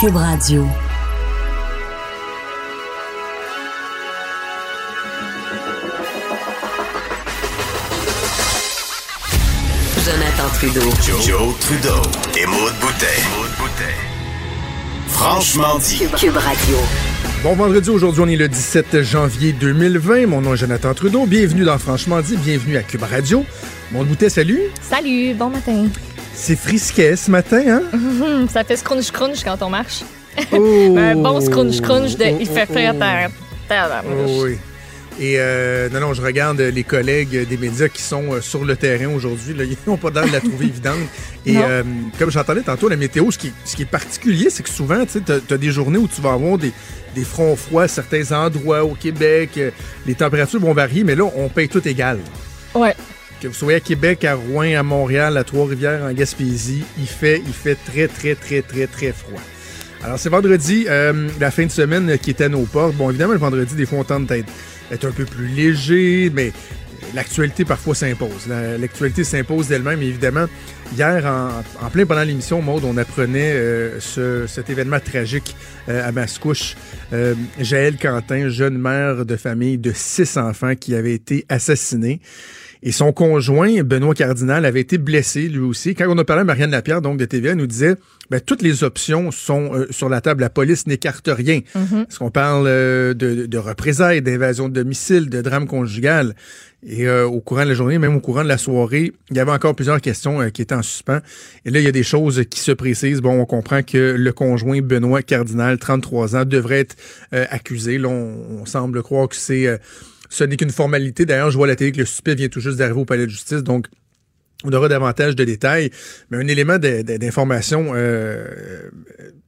Cube Radio. Jonathan Trudeau. Joe, Trudeau et Maude Boutet. Franchement dit. Cube Radio. Bon vendredi, aujourd'hui on est le 17 janvier 2020. Mon nom est Jonathan Trudeau. Bienvenue dans Franchement dit, bienvenue à Cube Radio. Mon Boutet, salut. Salut, bon matin. C'est frisquet ce matin, hein? Hum, ça fait scrunch crunch quand on marche. Oh. Un bon scrunch crunch de Oh, il fait oh. frais à terre. Oui. Et euh, non, non, je regarde les collègues des médias qui sont euh, sur le terrain aujourd'hui. Ils n'ont pas l'air de la trouver évidente. Et euh, comme j'entendais tantôt, la météo, ce qui, ce qui est particulier, c'est que souvent, tu as, des journées où tu vas avoir des, des fronts froids à certains endroits au Québec. euh, les températures vont varier, mais là, on paye tout égal. Ouais. Que vous soyez à Québec, à Rouen, à Montréal, à Trois-Rivières, en Gaspésie, il fait, il fait très, très, très, très, très froid. Alors, c'est vendredi, euh, la fin de semaine qui est à nos portes. Bon, évidemment, le vendredi, des fois, on tente d'être un peu plus léger, mais l'actualité parfois s'impose. La- L'actualité s'impose d'elle-même, évidemment. Hier, en, plein pendant l'émission, Maude, on apprenait euh, ce- cet événement tragique euh, à Mascouche. Euh, Jaël Quentin, jeune mère de famille de six enfants qui avait été assassinée. Et son conjoint, Benoît Cardinal, avait été blessé lui aussi. Quand on a parlé à Marianne Lapierre, donc de TVA, elle nous disait ben, toutes les options sont euh, sur la table. La police n'écarte rien. Est-ce qu'on parle euh, de, de représailles, d'invasion de domicile, de drame conjugal? Et euh, au courant de la journée, même au courant de la soirée, il y avait encore plusieurs questions euh, qui étaient en suspens. Et là, il y a des choses qui se précisent. Bon, on comprend que le conjoint Benoît Cardinal, 33 ans, devrait être euh, accusé. Là, on, on semble croire que c'est euh, ce n'est qu'une formalité. D'ailleurs, je vois à la télé que le suspect vient tout juste d'arriver au palais de justice, donc on aura davantage de détails. Mais un élément d'information euh,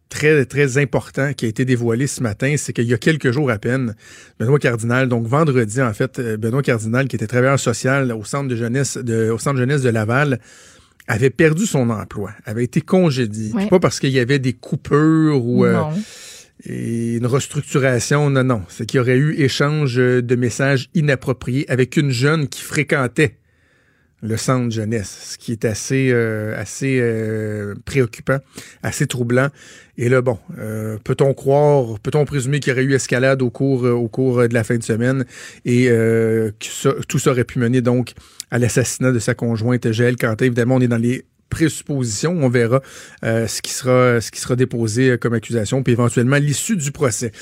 très, très important qui a été dévoilé ce matin, c'est qu'il y a quelques jours à peine, Benoît Cardinal, donc vendredi en fait, euh, Benoît Cardinal, qui était travailleur social au centre de jeunesse de, au centre jeunesse de Laval, avait perdu son emploi, avait été congédié. Ouais. Pas parce qu'il y avait des coupures ou euh. Une restructuration, non, non. C'est qu'il y aurait eu échange de messages inappropriés avec une jeune qui fréquentait le centre jeunesse, ce qui est assez, euh, assez euh, préoccupant, assez troublant. Et là, bon, euh, peut-on croire, peut-on présumer qu'il y aurait eu escalade au cours, au cours de la fin de semaine et que ça- tout ça aurait pu mener donc à l'assassinat de sa conjointe Jaël Quentin. Évidemment, on est dans les présuppositions. On verra euh, ce qui sera ce qui sera déposé euh, comme accusation, puis éventuellement l'issue du procès.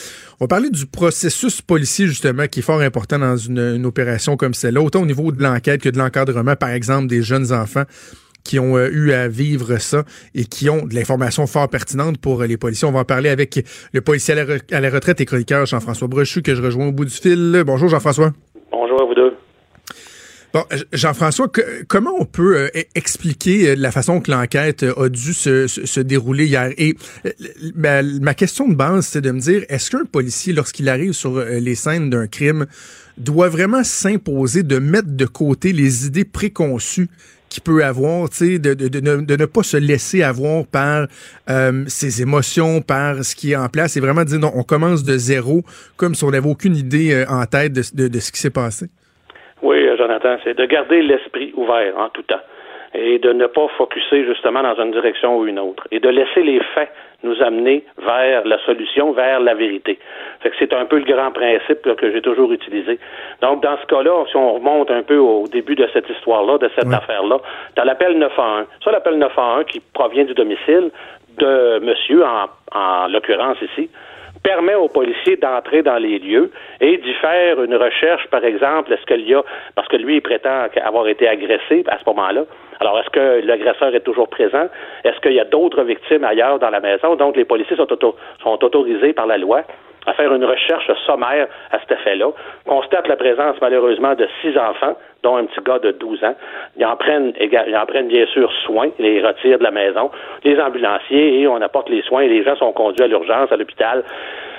On va parler du processus policier justement qui est fort important dans une, une opération comme celle-là, autant au niveau de l'enquête que de l'encadrement, par exemple des jeunes enfants qui ont euh, eu à vivre ça et qui ont de l'information fort pertinente pour les policiers. On va en parler avec le policier à la retraite et chroniqueur Jean-François Brochu que je rejoins au bout du fil. Bonjour Jean-François. Bonjour à vous deux. Bon, J- Jean-François, comment on peut euh, e- expliquer euh, la façon que l'enquête euh, a dû se, dérouler hier? Et euh, ma, question de base, c'est de me dire, est-ce qu'un policier, lorsqu'il arrive sur euh, les scènes d'un crime, doit vraiment s'imposer de mettre de côté les idées préconçues qu'il peut avoir, de, de, de, ne, pas se laisser avoir par euh, ses émotions, par ce qui est en place, et vraiment dire, non, on commence de zéro, comme si on n'avait aucune idée euh, en tête de ce qui s'est passé? Jonathan, c'est de garder l'esprit ouvert en tout temps et de ne pas focuser justement dans une direction ou une autre et de laisser les faits nous amener vers la solution, vers la vérité. C'est un peu le grand principe là, que j'ai toujours utilisé. Donc, dans ce cas-là, si on remonte un peu au début de cette histoire-là, de cette Oui. affaire-là, dans l'appel 911, ça, l'appel 911 qui provient du domicile de monsieur, en, en l'occurrence ici, permet aux policiers d'entrer dans les lieux et d'y faire une recherche, par exemple, est-ce qu'il y a, parce que lui, il prétend avoir été agressé à ce moment-là. Alors, est-ce que l'agresseur est toujours présent? Est-ce qu'il y a d'autres victimes ailleurs dans la maison? Donc, les policiers sont, auto- sont autorisés par la loi à faire une recherche sommaire à cet effet-là. Constate la présence, malheureusement, de six enfants, dont un petit gars de 12 ans. Ils en prennent, ils en prennent bien sûr soin, ils les retirent de la maison, les ambulanciers, et on apporte les soins, et les gens sont conduits à l'urgence, à l'hôpital.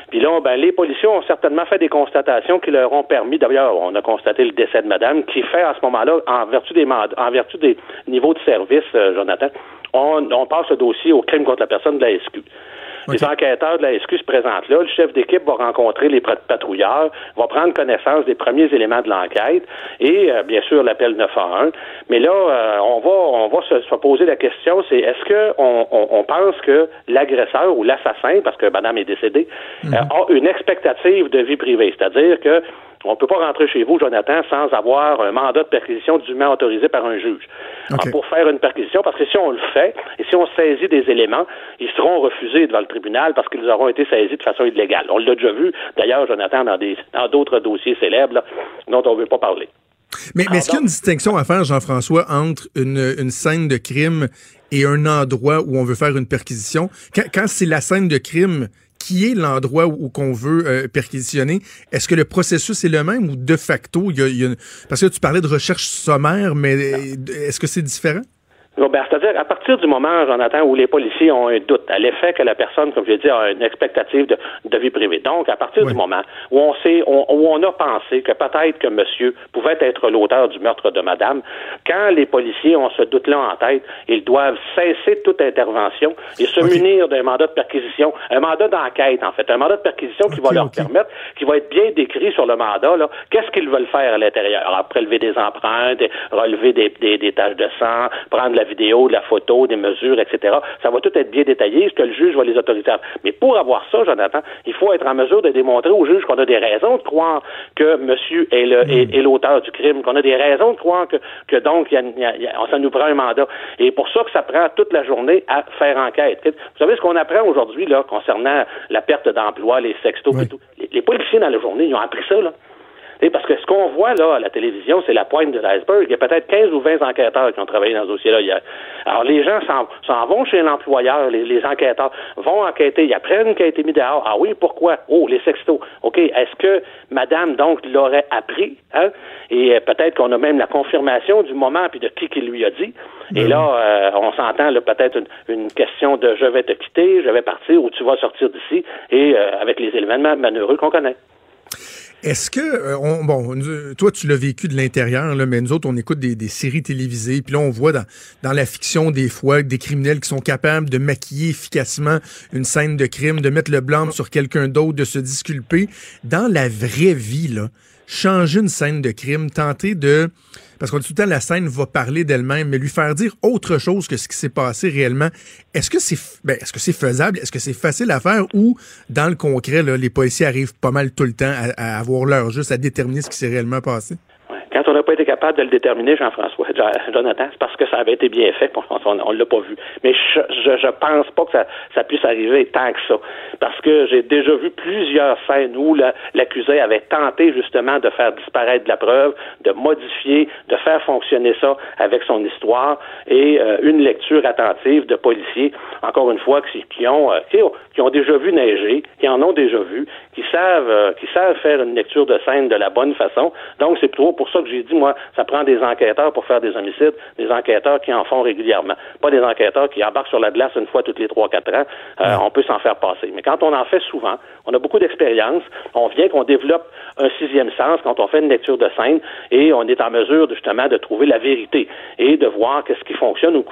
Puis là, ben, les policiers ont certainement fait des constatations qui leur ont permis, d'ailleurs, on a constaté le décès de madame, qui fait à ce moment-là, en vertu des en vertu des niveaux de service, euh, Jonathan, on, on passe le dossier au crime contre la personne de la SQ. Les enquêteurs de la SQ se présentent là. Le chef d'équipe va rencontrer les patrouilleurs, va prendre connaissance des premiers éléments de l'enquête et, euh, bien sûr, l'appel 911. Mais là, euh, on va, on va se, poser la question, c'est est-ce que on, on, pense que l'agresseur ou l'assassin, parce que madame est décédée, mhm. a une expectative de vie privée, c'est-à-dire que on ne peut pas rentrer chez vous, Jonathan, sans avoir un mandat de perquisition dûment autorisé par un juge. pour faire une perquisition, parce que si on le fait, et si on saisit des éléments, ils seront refusés devant le tribunal parce qu'ils auront été saisis de façon illégale. On l'a déjà vu, d'ailleurs, Jonathan, dans des dans d'autres dossiers célèbres dont on ne veut pas parler. Mais, est-ce qu'il y a une distinction à faire, Jean-François, entre une, une, scène de crime et un endroit où on veut faire une perquisition? quand c'est la scène de crime qui est l'endroit où, qu'on veut euh, perquisitionner, est-ce que le processus est le même ou de facto, il y a, parce que tu parlais de recherche sommaire, mais est-ce que c'est différent? Ben, c'est-à-dire, à partir du moment, Jonathan, où les policiers ont un doute à l'effet que la personne, comme je l'ai dit, a une expectative de, vie privée. Donc, à partir du moment où on sait, où on a pensé que peut-être que monsieur pouvait être l'auteur du meurtre de madame, quand les policiers ont ce doute-là en tête, ils doivent cesser toute intervention et se munir d'un mandat de perquisition, un mandat d'enquête, en fait, un mandat de perquisition qui va leur permettre, qui va être bien décrit sur le mandat, qu'est-ce qu'ils veulent faire à l'intérieur. Prélever des empreintes, relever des, des, des taches de sang, prendre la vidéo, de la photo, des mesures, etc. Ça va tout être bien détaillé, ce que le juge va les autoriser. Mais pour avoir ça, Jonathan, il faut être en mesure de démontrer au juge qu'on a des raisons de croire que monsieur est hmm. l'auteur du crime, qu'on a des raisons de croire que, que donc, ça nous prend un mandat. Et pour ça que ça prend toute la journée à faire enquête. Vous savez ce qu'on apprend aujourd'hui, là, concernant la perte d'emploi, les sextos et tout? Les, les policiers dans la journée, ils ont appris ça, là parce que ce qu'on voit là à la télévision, c'est la pointe de l'iceberg. Il y a peut-être 15 ou 20 enquêteurs qui ont travaillé dans ce dossier-là hier. Alors les gens s'en vont chez l'employeur, les, enquêteurs vont enquêter, ils apprennent qui a été mis dehors. Ah oui, pourquoi? Oh, les sextos. OK, est-ce que madame, donc, l'aurait appris? Hein? Et euh, peut-être qu'on a même la confirmation du moment puis de qui qui lui a dit. Et ben là, euh, on s'entend peut-être une, question de je vais te quitter, je vais partir ou tu vas sortir d'ici et euh, avec les événements malheureux qu'on connaît. Est-ce que, euh, bon, toi, tu l'as vécu de l'intérieur, là, mais nous autres, on écoute des, séries télévisées, puis là, on voit dans, dans la fiction des fois des criminels qui sont capables de maquiller efficacement une scène de crime, de mettre le blanc sur quelqu'un d'autre, de se disculper. Dans la vraie vie, là, changer une scène de crime, tenter de parce qu'on dit tout le temps la scène va parler d'elle-même, mais lui faire dire autre chose que ce qui s'est passé réellement. Est-ce que c'est ben, est-ce que c'est faisable? Est-ce que c'est facile à faire? Ou dans le concret, là, les policiers arrivent pas mal tout le temps à, avoir l'heure juste à déterminer ce qui s'est réellement passé? Quand on n'a pas été capable de le déterminer, Jean-François, Jonathan, c'est parce que ça avait été bien fait. On ne l'a pas vu. Mais je, je, pense pas que ça, ça, puisse arriver tant que ça. Parce que j'ai déjà vu plusieurs scènes où l'accusé avait tenté justement de faire disparaître la preuve, de modifier, de faire fonctionner ça avec son histoire et euh, une lecture attentive de policiers, encore une fois, qui, qui ont, euh, qui, ont déjà vu neiger, qui en ont déjà vu, qui savent, euh, qui savent faire une lecture de scène de la bonne façon. Donc, c'est plutôt pour ça que j'ai dit, moi, ça prend des enquêteurs pour faire des homicides, des enquêteurs qui en font régulièrement, pas des enquêteurs qui embarquent sur la glace une fois toutes les trois, quatre ans. Euh, on peut s'en faire passer. Mais quand on en fait souvent, on a beaucoup d'expérience, on vient qu'on développe un sixième sens quand on fait une lecture de scène et on est en mesure justement de trouver la vérité et de voir qu'est-ce qui fonctionne ou,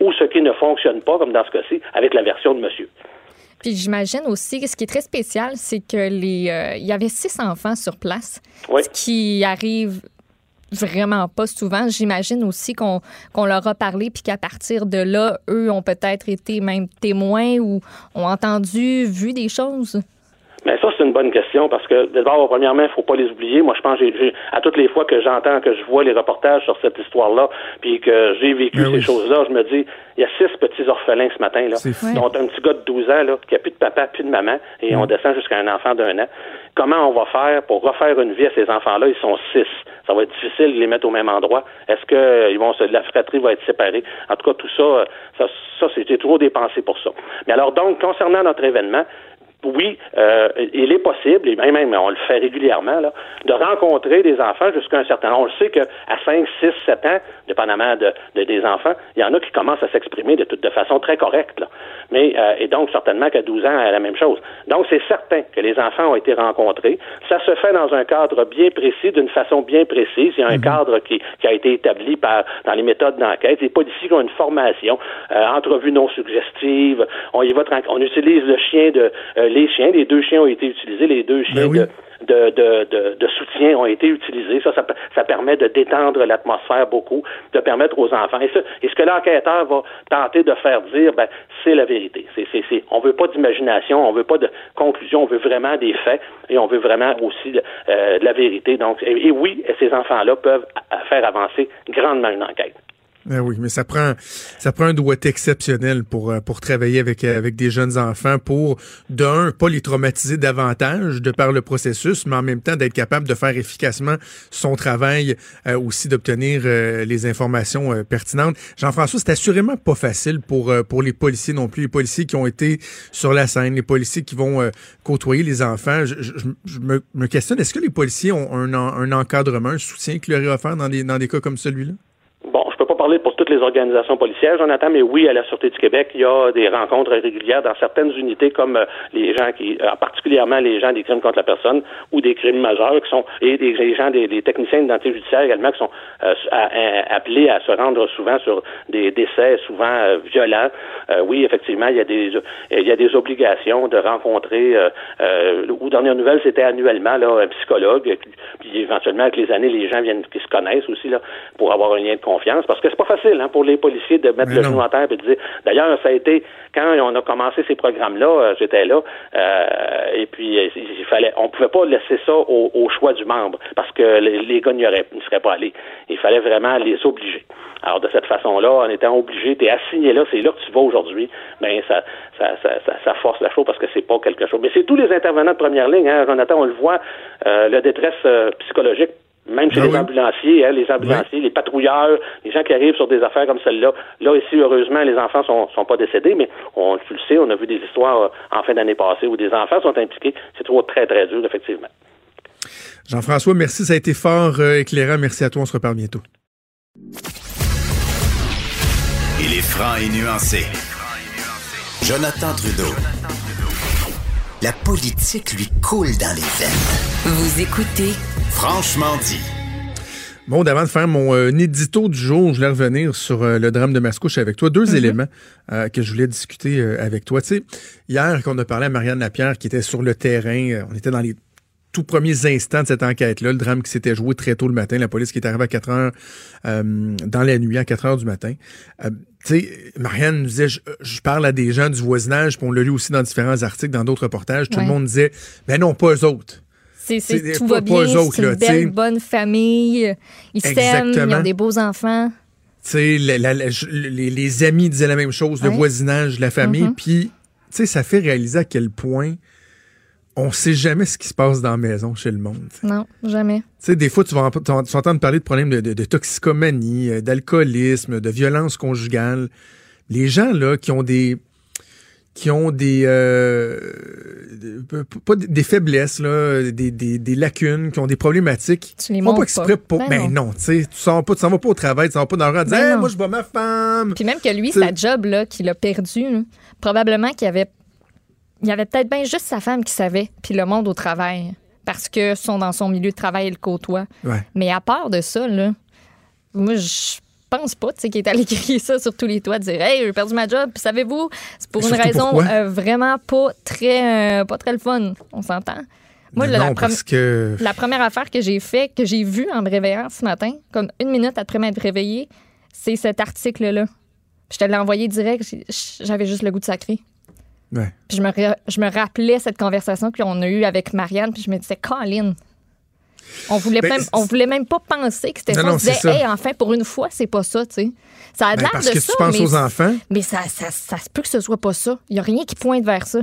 ou ce qui ne fonctionne pas, comme dans ce cas-ci, avec la version de monsieur. Puis j'imagine aussi, ce qui est très spécial, c'est que les, euh, il y avait six enfants sur place, ce qui arrive vraiment pas souvent. J'imagine aussi qu'on leur a parlé, puis qu'à partir de là, eux ont peut-être été même témoins ou ont entendu, vu des choses. Mais ça, c'est une bonne question parce que d'abord, premièrement, il faut pas les oublier. Moi, je pense que à toutes les fois que j'entends, que je vois les reportages sur cette histoire-là, puis que j'ai vécu ben ces choses-là, je me dis, il y a six petits orphelins ce matin, là, dont un petit gars de 12 ans, là, qui a plus de papa, plus de maman, et on descend jusqu'à un enfant d'un an. Comment on va faire pour refaire une vie à ces enfants-là? Ils sont six. Ça va être difficile de les mettre au même endroit. Est-ce que euh, ils vont se, la fratrie va être séparée? En tout cas, tout ça, ça, ça c'était trop dépensé pour ça. Mais alors, donc, concernant notre événement, oui, euh, il est possible, et même on le fait régulièrement, là, de rencontrer des enfants jusqu'à un certain. On le sait qu'à 5, 6, 7 ans, dépendamment de, des enfants, il y en a qui commencent à s'exprimer de, de façon très correcte. Là. mais euh, et donc certainement qu'à 12 ans, la même chose. Donc c'est certain que les enfants ont été rencontrés. Ça se fait dans un cadre bien précis, d'une façon bien précise. Il y a un mhm. cadre qui, qui, a été établi par dans les méthodes d'enquête. Les policiers ont une formation, euh, entrevue non suggestive. On y va on utilise le chien de euh, les chiens. Les deux chiens ont été utilisés, les deux chiens ben de de, de, de, soutien ont été utilisés. Ça, ça, permet de détendre l'atmosphère beaucoup, de permettre aux enfants. Et, ce que l'enquêteur va tenter de faire dire, ben, c'est la vérité. C'est, c'est, on veut pas d'imagination, on veut pas de conclusion, on veut vraiment des faits et on veut vraiment aussi de, euh, la vérité. Donc, et oui, ces enfants-là peuvent faire avancer grandement une enquête. Ben oui, mais ça prend ça prend un doigt exceptionnel pour euh, pour travailler avec euh, avec des jeunes enfants pour d'un pas les traumatiser davantage de par le processus, mais en même temps d'être capable de faire efficacement son travail euh, aussi d'obtenir les informations pertinentes. Jean-François, c'est assurément pas facile pour pour les policiers non plus, les policiers qui ont été sur la scène, les policiers qui vont côtoyer les enfants. Je, je, me, me, questionne, est-ce que les policiers ont un, un encadrement, un soutien qui leur est offert dans des dans des cas comme celui-là? Parler pour toutes les organisations policières, Jonathan, mais oui, à la Sûreté du Québec, il y a des rencontres régulières dans certaines unités, comme euh, les gens qui, euh, particulièrement les gens des crimes contre la personne ou des crimes majeurs, qui sont et des, gens des, techniciens d'identité judiciaire également, qui sont euh, appelés à se rendre souvent sur des décès souvent violents. oui, effectivement, il y a des il y a des obligations de rencontrer. ou dernière nouvelle, c'était annuellement là un psychologue, puis éventuellement avec les années, les gens viennent qui se connaissent aussi là pour avoir un lien de confiance, parce que c'est pas facile hein, pour les policiers de mettre le genou en terre et de dire. D'ailleurs, ça a été quand on a commencé ces programmes-là, euh, j'étais là, euh, et puis il fallait, on pouvait pas laisser ça au, choix du membre parce que les, gars n'y seraient pas allés. Il fallait vraiment les obliger. Alors de cette façon-là, en étant obligé, tu es assigné là, c'est là que tu vas aujourd'hui, ben ça, ça, ça, force la chose parce que c'est pas quelque chose. Mais c'est tous les intervenants de première ligne, hein, Jonathan, on le voit, euh, la détresse psychologique même chez ben les ambulanciers, hein, les ambulanciers, les patrouilleurs, les gens qui arrivent sur des affaires comme celle-là. Là, ici, heureusement, les enfants sont, sont pas décédés, mais on, tu le sais, on a vu des histoires euh, en fin d'année passée où des enfants sont impliqués. C'est toujours très, très dur, effectivement. Jean-François, merci. Ça a été fort euh, éclairant. Merci à toi. On se reparle bientôt. Il est franc et nuancé. Jonathan Trudeau. La politique lui coule dans les veines. Vous écoutez Franchement dit. Bon, avant de faire mon euh, édito du jour, je voulais revenir sur euh, le drame de Mascouche avec toi. Deux mm-hmm. éléments euh, que je voulais discuter avec toi. Tu sais, hier, quand on a parlé à Marianne Lapierre qui était sur le terrain, on était dans les tout premiers instants de cette enquête-là, le drame qui s'était joué très tôt le matin, la police qui est arrivée à 4 heures dans la nuit, à 4 heures du matin. Sais, Marianne nous disait, je, parle à des gens du voisinage, puis on l'a lu aussi dans différents articles, dans d'autres reportages, tout le monde disait, ben non, pas eux autres. C'est, tout va bien, c'est une belle, bonne famille. Ils s'aiment, ils ont des beaux enfants. Les, les, amis disaient la même chose, le voisinage, la famille. Mm-hmm. Puis, ça fait réaliser à quel point on sait jamais ce qui se passe dans la maison chez le monde. Non, jamais. Tu des fois, tu vas, entendre parler de problèmes de, de toxicomanie, euh, d'alcoolisme, de violence conjugale. Les gens, là, qui ont des qui ont des, euh, pas des faiblesses là, des, des, des, lacunes, qui ont des problématiques. Tu les pas exprès pour. Ben, ben non, tu sais, tu s'en pas, tu s'en vas pas au travail, tu s'en vas pas dans le rue ben moi je vois ma femme. Puis même que lui, sa job là, qu'il a perdu, probablement qu'il y avait, il y avait peut-être bien juste sa femme qui savait, puis le monde au travail, parce que sont dans son milieu de travail et le côtoie. Mais à part de ça là, moi je pense pas, tu sais, qu'il est allé crier ça sur tous les toits, dire Hey, j'ai perdu ma job, puis savez-vous, c'est pour une raison euh, vraiment pas très, euh, pas très le fun. On s'entend. Moi, la, la, première affaire que j'ai fait, que j'ai vue en me réveillant ce matin, comme une minute après m'être réveillée, c'est cet article-là. Je te l'ai envoyé direct, j'avais juste le goût de sacrer. Ouais. Puis je me, je me rappelais cette conversation qu'on a eue avec Marianne, puis je me disais, Colin, on voulait ben, même, on voulait même pas penser que c'était ça. on disait, hey, enfin, pour une fois, c'est pas ça, tu sais. Ça a ben, l'air de que ça. Tu penses aux enfants. Mais ça, ça, ça, se peut que ce soit pas ça. Il y a rien qui pointe vers ça.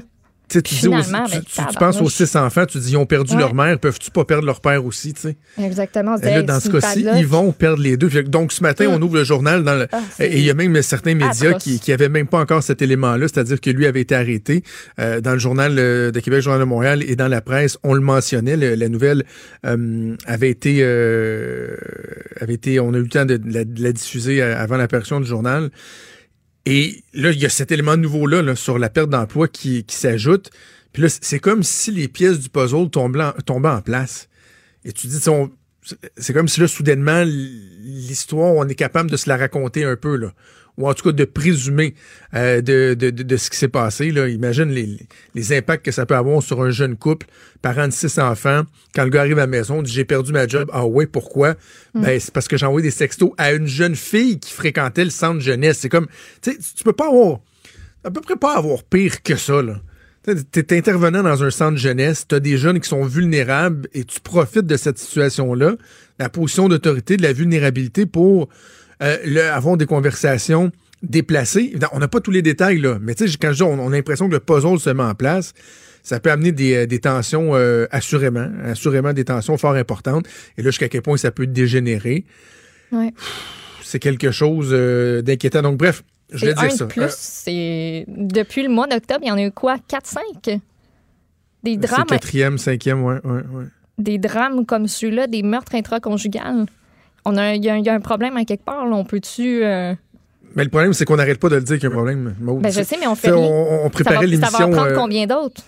Tu, dis tu, penses aux six enfants, tu dis ils ont perdu leur mère, peuvent-tu pas perdre leur père aussi, tu sais? Exactement. là, dans ce cas-ci, ils vont perdre les deux. Donc, ce matin, on ouvre le journal dans ah, et il y a même certains médias qui, qui avaient même pas encore cet élément-là, c'est-à-dire que lui avait été arrêté euh, dans le journal euh, de Québec, le Journal de Montréal et dans la presse, on le mentionnait, la nouvelle euh, avait été avait été, on a eu le temps de, la, de la diffuser avant l'apparition du journal Et là, il y a cet élément nouveau-là là, sur la perte d'emploi qui, s'ajoute. Puis là, c'est comme si les pièces du puzzle tombaient en, tombaient en place. Et tu dis, c'est comme si là, soudainement, l'histoire, on est capable de se la raconter un peu, là. Ou en tout cas de présumer euh, de, de, de, ce qui s'est passé. Là. Imagine les, les, impacts que ça peut avoir sur un jeune couple, parent de six enfants. Quand le gars arrive à la maison, dit J'ai perdu ma job. Ah ouais, pourquoi? Mm. Ben, c'est parce que j'ai envoyé des sextos à une jeune fille qui fréquentait le centre jeunesse. C'est comme, tu sais, tu peux pas avoir, à peu près pas avoir pire que ça, là. Tu es intervenant dans un centre jeunesse, tu as des jeunes qui sont vulnérables et tu profites de cette situation-là, la position d'autorité, de la vulnérabilité pour euh, avoir des conversations déplacées. On n'a pas tous les détails, là, mais quand je dis on, a l'impression que le puzzle se met en place, ça peut amener des, euh, tensions euh, assurément, assurément des tensions fort importantes. Et là, jusqu'à quel point ça peut dégénérer. C'est quelque chose d'inquiétant. Donc, bref, je vais dire ça. Plus, c'est depuis le mois d'octobre, il y en a eu quoi? 4-5? Des drames. quatrième, cinquième, ouais, ouais, Des drames comme celui-là, des meurtres intraconjugales. On a, il, y a, un problème à quelque part. Là. On peut-tu. Euh, mais le problème, c'est qu'on n'arrête pas de le dire qu'il y a un problème. Ben, je sais, mais on fait. On, préparait l'émission. Ça va en prendre euh, combien d'autres?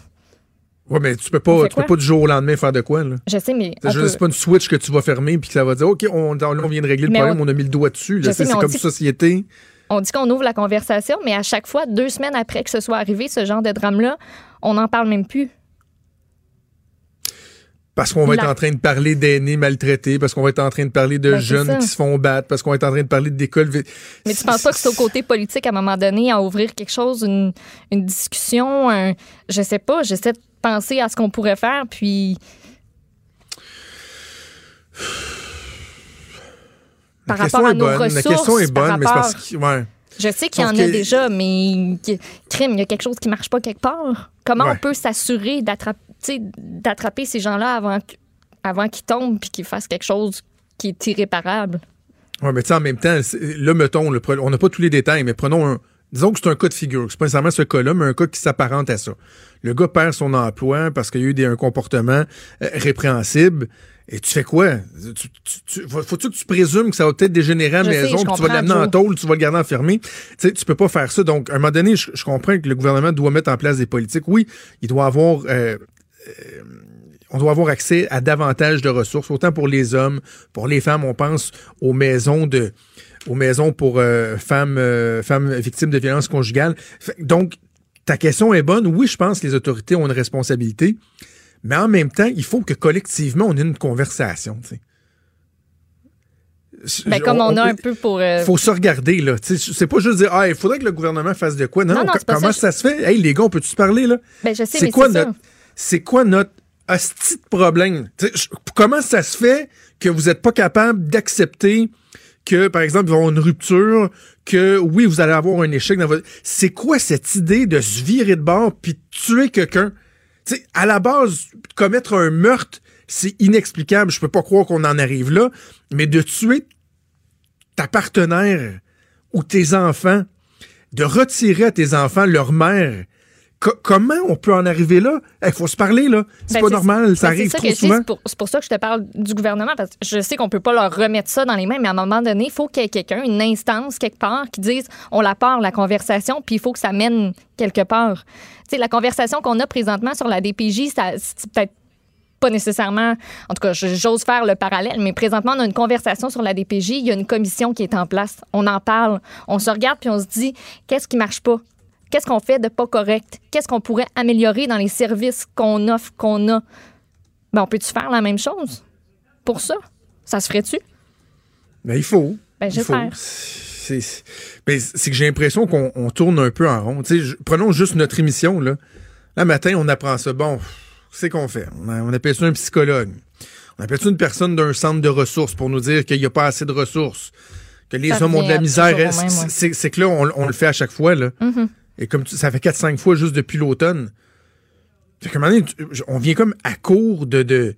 Oui, mais tu peux pas, tu peux pas du jour au lendemain faire de quoi, là? Je sais, mais. C'est pas une switch que tu vas fermer puis que ça va dire, OK, on, on vient de régler le problème, on... a mis le doigt dessus. C'est comme société on dit qu'on ouvre la conversation, mais à chaque fois, deux semaines après que ce soit arrivé, ce genre de drame-là, on n'en parle même plus. Parce qu'on va être en train de parler d'aînés maltraités, parce qu'on va être en train de parler de ben, jeunes qui se font battre, parce qu'on va être en train de parler d'écoles. Mais tu penses pas que c'est au côté politique à un moment donné à ouvrir quelque chose, une, discussion, un, je sais pas, j'essaie de penser à ce qu'on pourrait faire, puis. par rapport à nos ressources. La question est bonne, mais c'est parce que. Je sais qu'il y en a déjà, mais crime, il y a quelque chose qui marche pas quelque part. Comment on peut s'assurer d'attraper ces gens-là avant, avant qu'ils tombent puis qu'ils fassent quelque chose qui est irréparable? Oui, mais tu sais, en même temps, là, mettons, on n'a pas tous les détails, mais prenons un. Disons que c'est un cas de figure. C'est pas nécessairement ce cas-là, mais un cas qui s'apparente à ça. Le gars perd son emploi parce qu'il y a eu des, un comportement euh, répréhensible. Et tu fais quoi? Faut-tu que tu présumes que ça va peut-être dégénérer à la maison, que tu vas l'amener en tôle, tu vas le garder enfermé? Tu sais, tu peux pas faire ça. Donc, à un moment donné, je, comprends que le gouvernement doit mettre en place des politiques. Oui, il doit avoir... Euh, on doit avoir accès à davantage de ressources, autant pour les hommes, pour les femmes. On pense aux maisons de, aux maisons pour euh, femmes, femmes victimes de violences conjugales. Donc, ta question est bonne. Oui, je pense que les autorités ont une responsabilité. Mais en même temps, il faut que collectivement, on ait une conversation. Ben, comme on, a un peu pour. Il euh, faut se regarder, là. C'est pas juste dire, ah, il faudrait que le gouvernement fasse de quoi. Non, comment ça, se fait? Hey, les gars, on peut-tu se parler, là? Ben, je sais, c'est quoi, notre, c'est quoi notre hostie de problème? comment ça se fait que vous n'êtes pas capable d'accepter que, par exemple, il va y avoir une rupture, que oui, vous allez avoir un échec dans votre. C'est quoi cette idée de se virer de bord puis tuer quelqu'un? à la base, commettre un meurtre, c'est inexplicable. Je peux pas croire qu'on en arrive là. Mais de tuer ta partenaire ou tes enfants, de retirer à tes enfants leur mère, comment on peut en arriver là? Il faut se parler, là. C'est ben, pas normal, ça ben, arrive trop souvent. C'est pour, ça que je te parle du gouvernement, parce que je sais qu'on peut pas leur remettre ça dans les mains, mais à un moment donné, il faut qu'il y ait quelqu'un, une instance quelque part, qui dise on la part, la conversation, puis il faut que ça mène quelque part. sais, la conversation qu'on a présentement sur la DPJ, c'est peut-être pas nécessairement, en tout cas, j'ose faire le parallèle, mais présentement, on a une conversation sur la DPJ, il y a une commission qui est en place, on en parle, on se regarde puis on se dit, qu'est-ce qui marche pas? Qu'est-ce qu'on fait de pas correct? Qu'est-ce qu'on pourrait améliorer dans les services qu'on offre, qu'on a? Ben, on peut-tu faire la même chose pour ça? Ça se ferait-tu? Ben, il faut. Ben, j'espère. Ben, c'est que j'ai l'impression qu'on tourne un peu en rond. prenons juste notre émission. Là. Là, matin, on apprend ça. Bon, c'est qu'on fait. On, appelle ça un psychologue. On appelle ça une personne d'un centre de ressources pour nous dire qu'il n'y a pas assez de ressources, que les hommes ont de la misère. C'est que là, on, le fait à chaque fois. Là. Mm-hmm. Et comme ça fait 4-5 fois juste depuis l'automne. Fait donné, on vient comme à court de,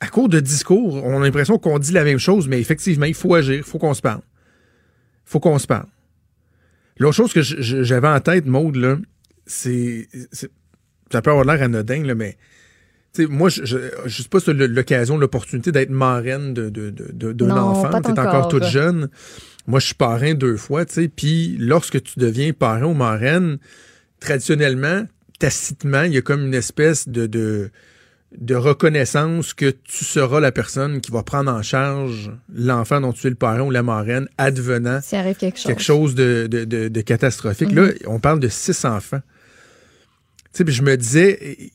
à court de discours. On a l'impression qu'on dit la même chose, mais effectivement, il faut agir, il faut qu'on se parle. Il faut qu'on se parle. L'autre chose que j'avais en tête, Maude, là, c'est. Ça peut avoir l'air anodin, là, mais. moi, je ne sais pas si l'occasion, l'opportunité d'être marraine d'un de, de, enfant. Tu es encore toute jeune. Moi, je suis parrain deux fois, tu sais, puis lorsque tu deviens parrain ou marraine, traditionnellement, tacitement, il y a comme une espèce de, de, de reconnaissance que tu seras la personne qui va prendre en charge l'enfant dont tu es le parent ou la marraine, advenant quelque chose, de, de, de, catastrophique. Là, mm-hmm. on parle de six enfants. Tu sais, je me disais,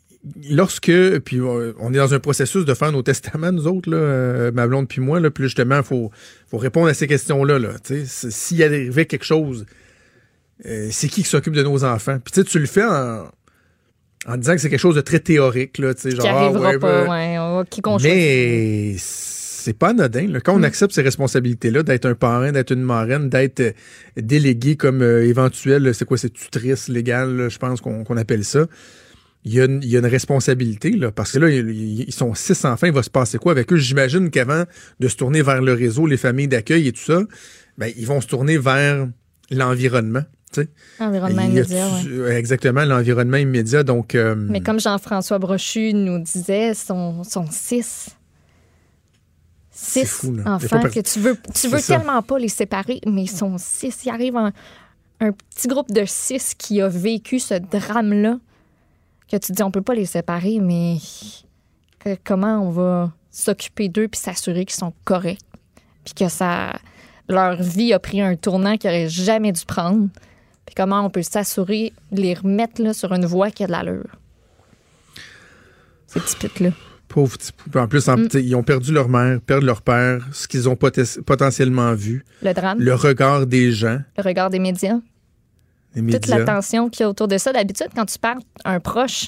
lorsque, puis on est dans un processus de faire nos testaments, nous autres, là, euh, ma blonde puis moi, là, puis justement, il faut, faut répondre à ces questions-là. Là, S'il y arrivait quelque chose, euh, c'est qui qui s'occupe de nos enfants? Puis tu le fais en en disant que c'est quelque chose de très théorique, là, tu sais, genre, qui arrivera ah, pas, ben, ouais, qui Mais c'est pas anodin. Là. Quand on mm. accepte ces responsabilités-là, d'être un parrain, d'être une marraine, d'être euh, délégué comme euh, éventuel, c'est quoi, c'est tutrice légale, je pense qu'on appelle ça. Il y, a une, il y, a une, responsabilité, là, parce que là, ils sont six enfants, il va se passer quoi avec eux? J'imagine qu'avant de se tourner vers le réseau, les familles d'accueil et tout ça, ben, ils vont se tourner vers l'environnement. Environnement immédiat, Exactement, l'environnement immédiat. Donc, euh, Mais comme Jean-François Brochu nous disait, sont, sont six. Six enfants que tu veux, tu veux tellement pas les séparer, mais ils sont six. Il arrive un, petit groupe de six qui a vécu ce drame-là, que tu dis on peut pas les séparer, mais comment on va s'occuper d'eux puis s'assurer qu'ils sont corrects, puis que ça leur vie a pris un tournant qu'ils n'auraient jamais dû prendre comment on peut s'assurer de les remettre là, sur une voie qui a de l'allure? Ces petits pits-là. Pauvres petits En plus, mm. ils ont perdu leur mère, perdu leur père, ce qu'ils ont potentiellement vu. Le drame. Le regard des gens. Le regard des médias. Toute l'attention qu'il y a autour de ça. D'habitude, quand tu parles un proche,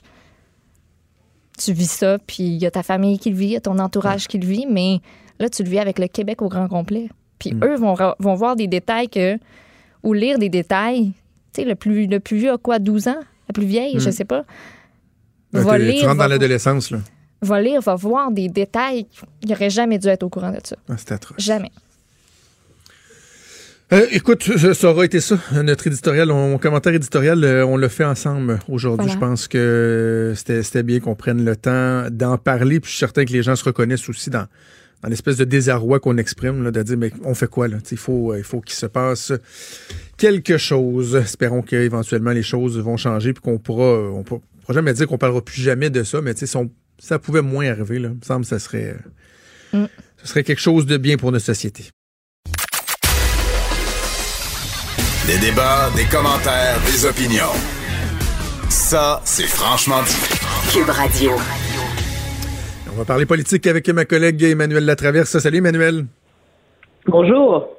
tu vis ça, puis il y a ta famille qui le vit, il y a ton entourage qui le vit, mais là, tu le vis avec le Québec au grand complet. Puis mm. eux vont, vont voir des détails que, ou lire des détails sais, le plus, le plus vieux a quoi, 12 ans? La plus vieille, je je hmm. sais pas. Va lire, tu rentres dans l'adolescence, là. Va lire, va voir des détails. Il n'aurait jamais dû être au courant de ça. Ah, c'est atroce. Jamais. Euh, écoute, ça aura été ça, notre éditorial, mon commentaire éditorial, euh, on l'a fait ensemble aujourd'hui. Je pense que c'était bien qu'on prenne le temps d'en parler, puis je suis certain que les gens se reconnaissent aussi dans, dans l'espèce de désarroi qu'on exprime, là, de dire, mais on fait quoi là? Il faut, il faut qu'il se passe quelque chose. Espérons qu'éventuellement les choses vont changer puis qu'on pourra, on pourra, jamais dire qu'on parlera plus jamais de ça, mais si ça pouvait moins arriver, là, il me semble que ça serait, mm. serait quelque chose de bien pour notre société. Des débats, des commentaires, des opinions. Ça, c'est franchement dit. Cube Radio. On va parler politique avec ma collègue Emmanuel Latraverse. Salut Emmanuel. Bonjour.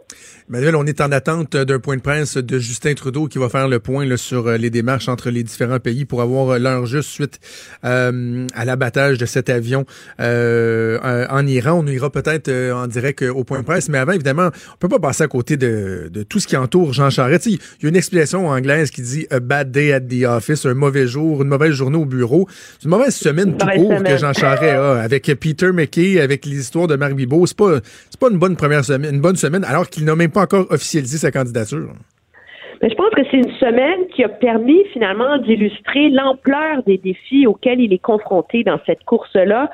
Manuel, on est en attente d'un point de presse de Justin Trudeau qui va faire le point là, sur euh, les démarches entre les différents pays pour avoir euh, l'heure juste suite euh, à l'abattage de cet avion en Iran. On ira peut-être en direct au point de presse, mais avant, évidemment, on peut pas passer à côté de, tout ce qui entoure Jean Charest. Il y a une expression anglaise qui dit a bad day at the office, un mauvais jour, une mauvaise journée au bureau. C'est une mauvaise semaine tout court que Jean Charest a avec Peter McKay, avec les histoires de Marc Bibot. C'est pas, c'est pas une bonne première semaine, une bonne semaine, alors qu'il n'a même pas encore officialisé sa candidature. Mais je pense que c'est une semaine qui a permis finalement d'illustrer l'ampleur des défis auxquels il est confronté dans cette course-là.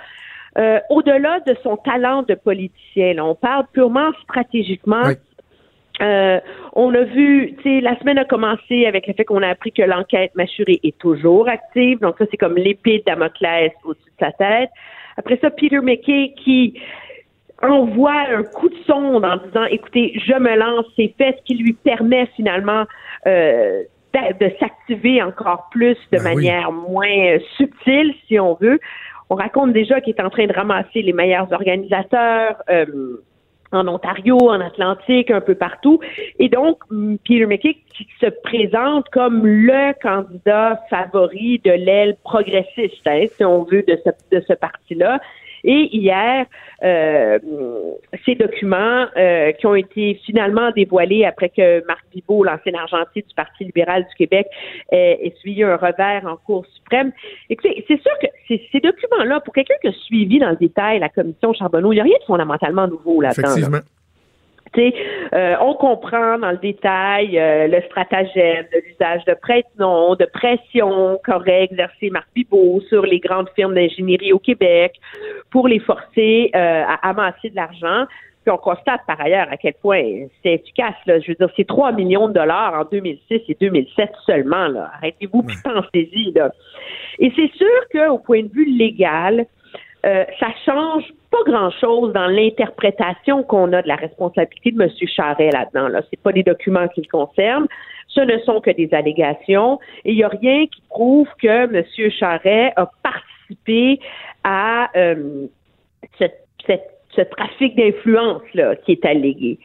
Euh, au-delà de son talent de politicien, on parle purement stratégiquement. Euh, on a vu, tu sais, la semaine a commencé avec le fait qu'on a appris que l'enquête mâchurée est toujours active. Donc ça, c'est comme l'épée de Damoclès au-dessus de sa tête. Après ça, Peter McKay qui envoie un coup de sonde en disant écoutez, je me lance, c'est fait, ce qui lui permet finalement euh, de, s'activer encore plus de ben manière moins euh, subtile, si on veut. On raconte déjà qu'il est en train de ramasser les meilleurs organisateurs. Euh, en Ontario, en Atlantique, un peu partout. Et donc, Peter McKay qui se présente comme le candidat favori de l'aile progressiste, hein, si on veut, de ce, de ce parti-là. Et hier, euh, ces documents euh, qui ont été finalement dévoilés après que Marc Bibot, l'ancien argentier du Parti libéral du Québec, ait essuyé un revers en Cour suprême. Écoutez, c'est sûr que ces documents-là, pour quelqu'un qui a suivi dans le détail la commission Charbonneau, il n'y a rien de fondamentalement nouveau là-dedans. Euh, on comprend dans le détail euh, le stratagème de l'usage de prête-nom, de pression qu'aurait exercé Marc Bibot sur les grandes firmes d'ingénierie au Québec pour les forcer euh, à amasser de l'argent. Puis on constate par ailleurs à quel point c'est efficace. Là. Je veux dire, c'est 3 millions de dollars en 2006 et 2007 seulement. Là. Arrêtez-vous, puis pensez-y. Et c'est sûr qu'au point de vue légal, euh, ça change pas grand-chose dans l'interprétation qu'on a de la responsabilité de M. Charret là-dedans. Là. C'est pas des documents qui le concernent. Ce ne sont que des allégations. Et il n'y a rien qui prouve que M. Charret a participé à euh, ce, trafic d'influence qui est allégué.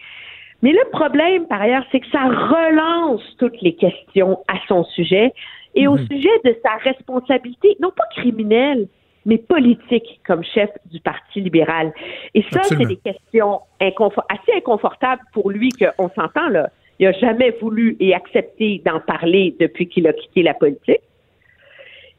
Mais le problème, par ailleurs, c'est que ça relance toutes les questions à son sujet et au mhm. sujet de sa responsabilité, non pas criminelle, mais politique comme chef du Parti libéral. Et ça, c'est des questions assez inconfortables pour lui qu'on s'entend là. Il n'a jamais voulu et accepté d'en parler depuis qu'il a quitté la politique.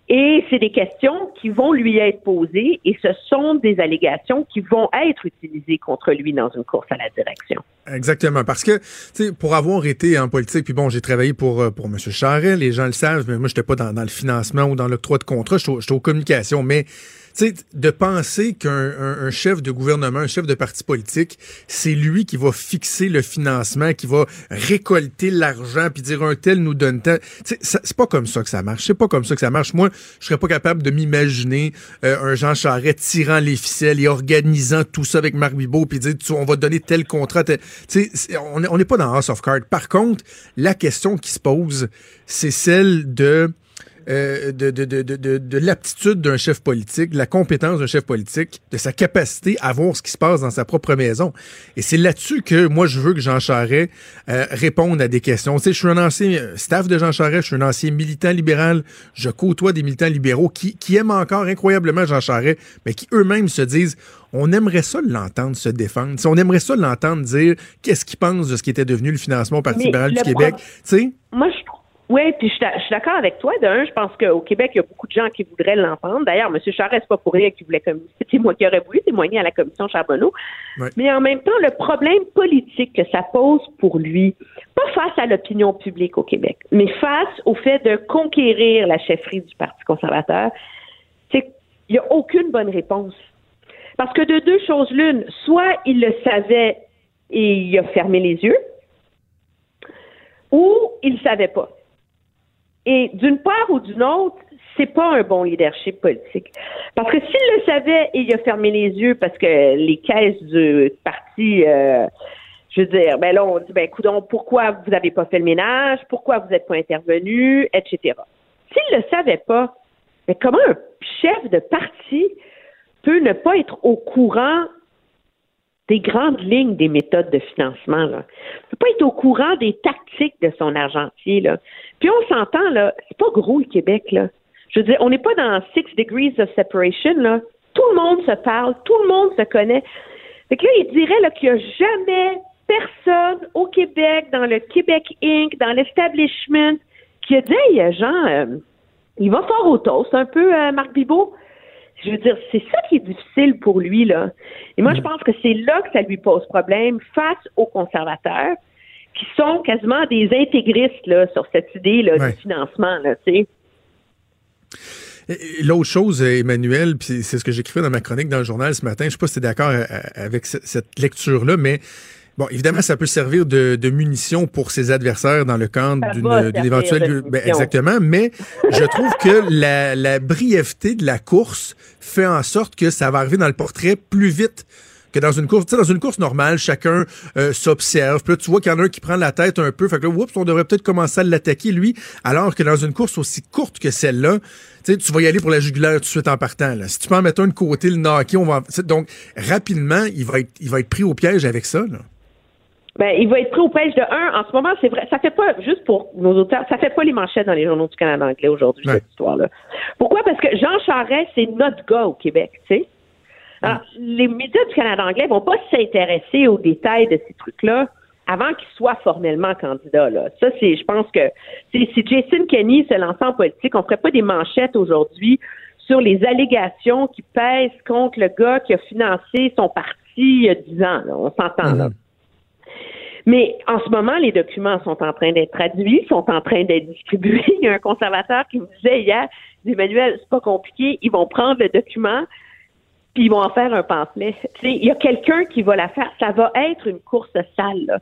Et c'est des questions qui vont lui être posées et ce sont des allégations qui vont être utilisées contre lui dans une course à la direction. Exactement, parce que tu sais, pour avoir été en politique, puis bon, j'ai travaillé pour euh, pour M. Charest, les gens le savent, mais moi, j'étais pas dans, dans, le financement ou dans l'octroi de contrat, j'étais aux communications, mais sais, de penser qu'un chef de gouvernement, un chef de parti politique, c'est lui qui va fixer le financement, qui va récolter l'argent, puis dire un tel nous donne tant. C'est pas comme ça que ça marche. C'est pas comme ça que ça marche. Moi, je serais pas capable de m'imaginer euh, un Jean Charest tirant les ficelles et organisant tout ça avec Marc Bibot, puis dire on va donner tel contrat. sais, on n'est pas dans House of Cards. Par contre, la question qui se pose, c'est celle de euh, de, de, de, de, de l'aptitude d'un chef politique, de la compétence d'un chef politique, de sa capacité à voir ce qui se passe dans sa propre maison. Et c'est là-dessus que moi, je veux que Jean Charest euh, réponde à des questions. Tu sais, je suis un ancien euh, staff de Jean Charest, je suis un ancien militant libéral, je côtoie des militants libéraux qui, qui aiment encore incroyablement Jean Charest, mais qui eux-mêmes se disent on aimerait ça l'entendre se défendre. on aimerait ça l'entendre dire qu'est-ce qu'il pense de ce qui était devenu le financement au Parti libéral du Québec. Tu sais? Moi, je oui, puis je, suis d'accord avec toi. D'un, je pense qu'au Québec, il y a beaucoup de gens qui voudraient l'entendre. D'ailleurs, M. Charest, c'est pas pour rien qu'il voulait C'était moi qui aurait voulu témoigner à la commission Charbonneau. Mais en même temps, le problème politique que ça pose pour lui, pas face à l'opinion publique au Québec, mais face au fait de conquérir la chefferie du Parti conservateur, c'est qu'il n'y a aucune bonne réponse. Parce que de deux choses l'une, soit il le savait et il a fermé les yeux, ou il ne savait pas. Et d'une part ou d'une autre, c'est pas un bon leadership politique. Parce que s'il le savait il a fermé les yeux parce que les caisses du parti, euh, je veux dire, ben là, on dit, ben, coudon, pourquoi vous n'avez pas fait le ménage? Pourquoi vous n'êtes pas intervenu? Etc. S'il le savait pas, mais comment un chef de parti peut ne pas être au courant des grandes lignes des méthodes de financement. Là. Il ne peut pas être au courant des tactiques de son argentier. Là. Puis on s'entend, là, c'est pas gros le Québec, là. Je veux dire, on n'est pas dans six degrees of separation, là. Tout le monde se parle, tout le monde se connaît. Fait que là, il dirait qu'il n'y a jamais personne au Québec, dans le Québec Inc., dans l'establishment, qui a dit Hey, Jean, euh, il va fort au toast un peu, euh, Marc Bibot. Je veux dire, c'est ça qui est difficile pour lui, là. Et moi, je mm. pense que c'est là que ça lui pose problème face aux conservateurs qui sont quasiment des intégristes là, sur cette idée là, du financement. Là, L'autre chose, Emmanuel, puis c'est ce que j'écrivais dans ma chronique dans le journal ce matin, je sais pas si tu es d'accord euh, avec cette lecture-là, mais Bon, évidemment, ça peut servir de, de munition pour ses adversaires dans le cadre d'une éventuelle... Ben, exactement, mais je trouve que la, la brièveté de la course fait en sorte que ça va arriver dans le portrait plus vite que dans une course, dans une course normale, chacun euh, s'observe. Puis là, tu vois qu'il y en a un qui prend la tête un peu. Fait que là, oups, on devrait peut-être commencer à l'attaquer, lui. Alors que dans une course aussi courte que celle-là, tu vas y aller pour la jugulaire tout de suite en partant. Là. Si tu peux en mettre un de côté, le knocké, on va. Donc, rapidement, il va être, il va être pris au piège avec ça. Là. Ben, il va être pris au piège de un. En ce moment, c'est vrai, ça fait pas, juste pour nos auteurs, ça fait pas les manchettes dans les journaux du Canada anglais aujourd'hui, cette histoire-là. Pourquoi? Parce que Jean Charest, c'est notre gars au Québec, tu sais. Alors, les médias du Canada anglais vont pas s'intéresser aux détails de ces trucs-là avant qu'il soit formellement candidat. Là. Ça, c'est, je pense que si Jason Kenney se lançait en politique, on ferait pas des manchettes aujourd'hui sur les allégations qui pèsent contre le gars qui a financé son parti il y a dix ans. On s'entend là. Mm-hmm. Mais en ce moment, les documents sont en train d'être traduits, sont en train d'être distribués. Il y a un conservateur qui me disait hier, Emmanuel, c'est pas compliqué, ils vont prendre le document, puis ils vont en faire un pamphlet. Il y a quelqu'un qui va la faire. Ça va être une course sale.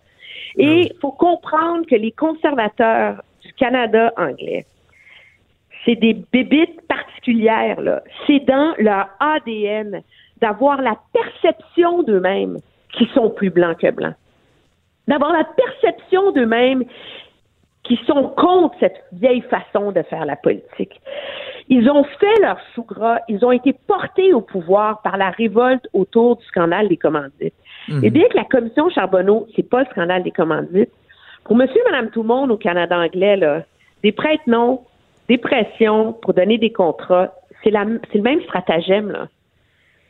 Et il faut comprendre que les conservateurs du Canada anglais, c'est des bébites particulières. C'est dans leur ADN d'avoir la perception d'eux-mêmes qui sont plus blancs que blancs. D'avoir la perception d'eux-mêmes qui sont contre cette vieille façon de faire la politique. Ils ont fait leur sous gras, ils ont été portés au pouvoir par la révolte autour du scandale des commandites. Mhm. Et bien que la commission Charbonneau, c'est pas le scandale des commandites, pour monsieur et madame tout le monde au Canada anglais, là, des prêtres non, des pressions pour donner des contrats, c'est le même stratagème, là.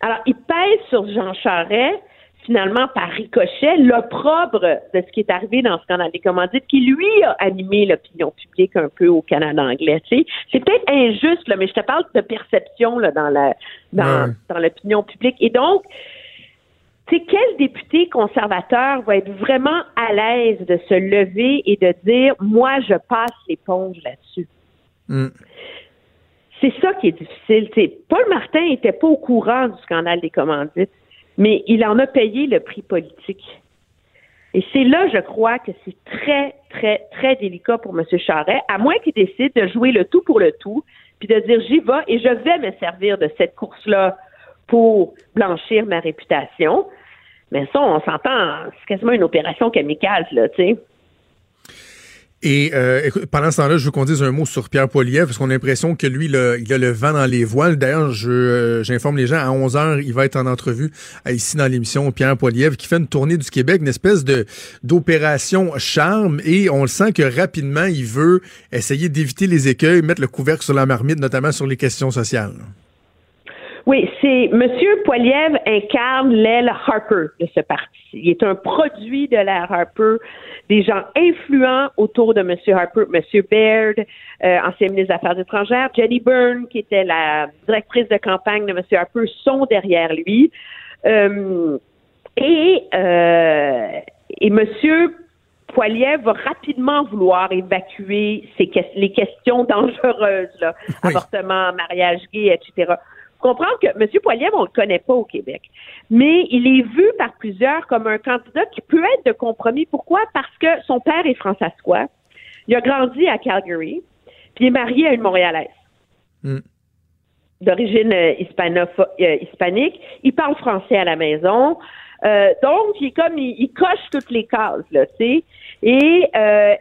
Alors, ils pèsent sur Jean Charest, finalement, par ricochet, l'opprobre de ce qui est arrivé dans ce scandale des commandites, qui, lui, a animé l'opinion publique un peu au Canada anglais. C'est peut-être injuste, là, mais je te parle de perception là, dans la dans, dans l'opinion publique. Et donc, tu sais, quel député conservateur va être vraiment à l'aise de se lever et de dire, moi, je passe l'éponge là-dessus? Mm. C'est ça qui est difficile. T'sais, Paul Martin n'était pas au courant du scandale des commandites mais il en a payé le prix politique. Et c'est là, je crois, que c'est très, très, très délicat pour M. Charret, à moins qu'il décide de jouer le tout pour le tout, puis de dire j'y vais et je vais me servir de cette course-là pour blanchir ma réputation. Mais ça, on s'entend, c'est quasiment une opération kamikaze, là, tu sais. Et euh, pendant ce temps-là, je veux qu'on dise un mot sur Pierre Poilievre, parce qu'on a l'impression que lui, il a, le vent dans les voiles. D'ailleurs, euh, j'informe les gens, à 11h, il va être en entrevue euh, ici dans l'émission Pierre Poilievre, qui fait une tournée du Québec, une espèce de d'opération charme, et on le sent que rapidement, il veut essayer d'éviter les écueils, mettre le couvercle sur la marmite, notamment sur les questions sociales. Oui, c'est Monsieur Poilievre incarne l'aile Harper de ce parti. Il est un produit de l'ère Harper, des gens influents autour de Monsieur Harper, Monsieur Baird, euh, ancien ministre des Affaires étrangères, Jenny Byrne, qui était la directrice de campagne de Monsieur Harper, sont derrière lui. Euh, et euh, et Monsieur Poilievre va rapidement vouloir évacuer ces, les questions dangereuses, là, avortement, mariage gay, etc comprendre que M. Poilievre, on ne le connaît pas au Québec. Mais il est vu par plusieurs comme un candidat qui peut être de compromis. Pourquoi? Parce que son père est françaiscois. Il a grandi à Calgary, puis il est marié à une Montréalaise. Hmm. D'origine euh, euh, hispanique. Il parle français à la maison. Euh, donc, il est comme il, coche toutes les cases, là, tu sais. Et,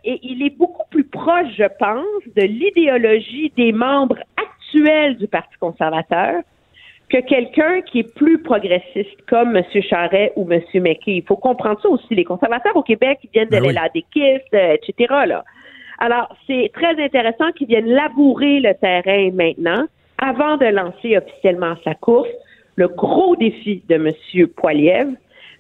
et il est beaucoup plus proche, je pense, de l'idéologie des membres actuels du Parti conservateur que quelqu'un qui est plus progressiste comme M. Charret ou M. McKay. Il faut comprendre ça aussi. Les conservateurs au Québec ils viennent de ben la euh, etc. Là. Alors, c'est très intéressant qu'ils viennent labourer le terrain maintenant avant de lancer officiellement sa course. Le gros défi de M. Poiliev,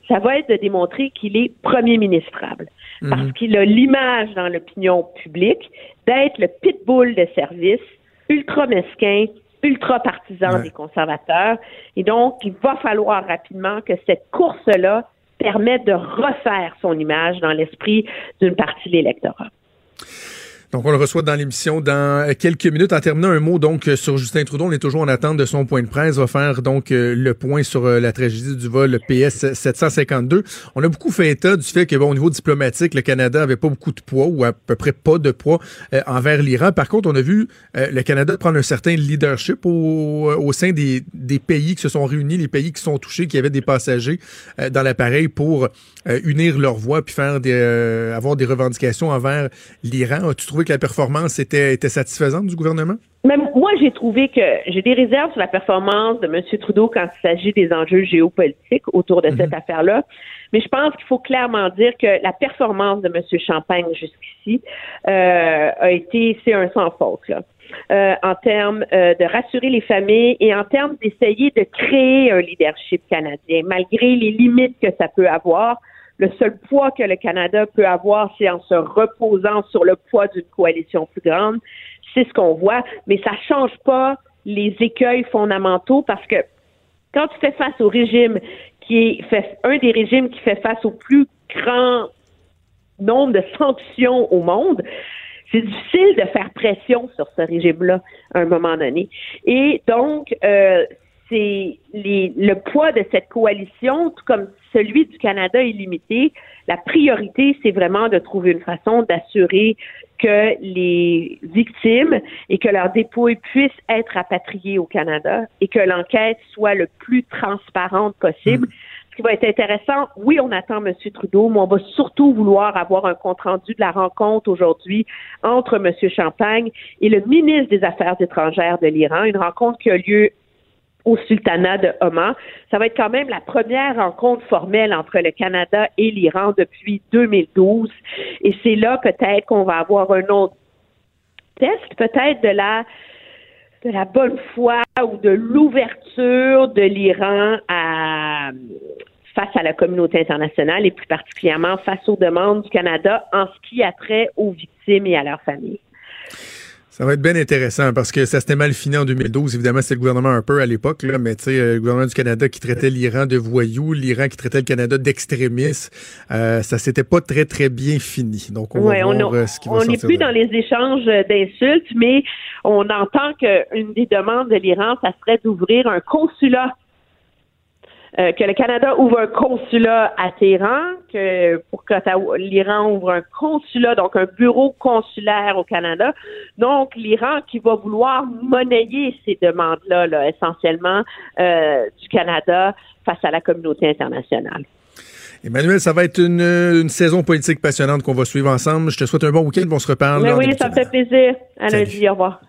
ça va être de démontrer qu'il est premier ministrable. Mhm. Parce qu'il a l'image dans l'opinion publique d'être le pitbull de service, ultra mesquin, ultra partisan des conservateurs. Et donc, il va falloir rapidement que cette course-là permette de refaire son image dans l'esprit d'une partie de l'électorat. Donc, on le reçoit dans l'émission dans quelques minutes. En terminant, un mot donc sur Justin Trudeau. On est toujours en attente de son point de presse. On va faire donc euh, le point sur euh, la tragédie du vol PS 752. On a beaucoup fait état du fait que, bon, au niveau diplomatique, le Canada avait pas beaucoup de poids ou à peu près pas de poids euh, envers l'Iran. Par contre, on a vu le Canada prendre un certain leadership au, au sein des, des, pays qui se sont réunis, les pays qui sont touchés, qui avaient des passagers dans l'appareil pour unir leurs voix puis faire des, avoir des revendications envers l'Iran. Trouvé que la performance était, était satisfaisante du gouvernement? Même moi, j'ai trouvé que j'ai des réserves sur la performance de M. Trudeau quand il s'agit des enjeux géopolitiques autour de cette mhm. affaire-là. Mais je pense qu'il faut clairement dire que la performance de M. Champagne jusqu'ici euh, a été, c'est un sans faute. Euh, en termes euh, de rassurer les familles et en termes d'essayer de créer un leadership canadien, malgré les limites que ça peut avoir le seul poids que le Canada peut avoir, c'est en se reposant sur le poids d'une coalition plus grande. C'est ce qu'on voit, mais ça change pas les écueils fondamentaux parce que quand tu fais face au régime qui est fait, un des régimes qui fait face au plus grand nombre de sanctions au monde, c'est difficile de faire pression sur ce régime-là à un moment donné. Et donc, euh, c'est le poids de cette coalition, tout comme celui du Canada est limité. La priorité, c'est vraiment de trouver une façon d'assurer que les victimes et que leurs dépouilles puissent être rapatriées au Canada et que l'enquête soit le plus transparente possible. Mm. Ce qui va être intéressant, oui, on attend M. Trudeau, mais on va surtout vouloir avoir un compte-rendu de la rencontre aujourd'hui entre M. Champagne et le ministre des Affaires étrangères de l'Iran, une rencontre qui a lieu au sultanat de Oman. Ça va être quand même la première rencontre formelle entre le Canada et l'Iran depuis 2012. Et c'est là peut-être qu'on va avoir un autre test, peut-être de la de la bonne foi ou de l'ouverture de l'Iran face à la communauté internationale et plus particulièrement face aux demandes du Canada en ce qui a trait aux victimes et à leurs familles. Ça va être bien intéressant parce que ça s'était mal fini en 2012. Évidemment, c'était le gouvernement un peu à l'époque, là, mais tu sais, euh, le gouvernement du Canada qui traitait l'Iran de voyous, l'Iran qui traitait le Canada d'extrémistes. Euh, ça s'était pas très, très bien fini. Donc, on va voir euh, ce qui va On n'est plus dans les échanges d'insultes, mais on entend qu'une des demandes de l'Iran, ça serait d'ouvrir un consulat euh, que le Canada ouvre un consulat à Téhéran, que pour que l'Iran ouvre un consulat, donc un bureau consulaire au Canada. Donc, l'Iran qui va vouloir monnayer ces demandes-là, là, essentiellement, euh, du Canada face à la communauté internationale. Emmanuel, ça va être une, une saison politique passionnante qu'on va suivre ensemble. Je te souhaite un bon week-end. On se reparle. Mais oui, ça me fait plaisir. À lundi. Au revoir.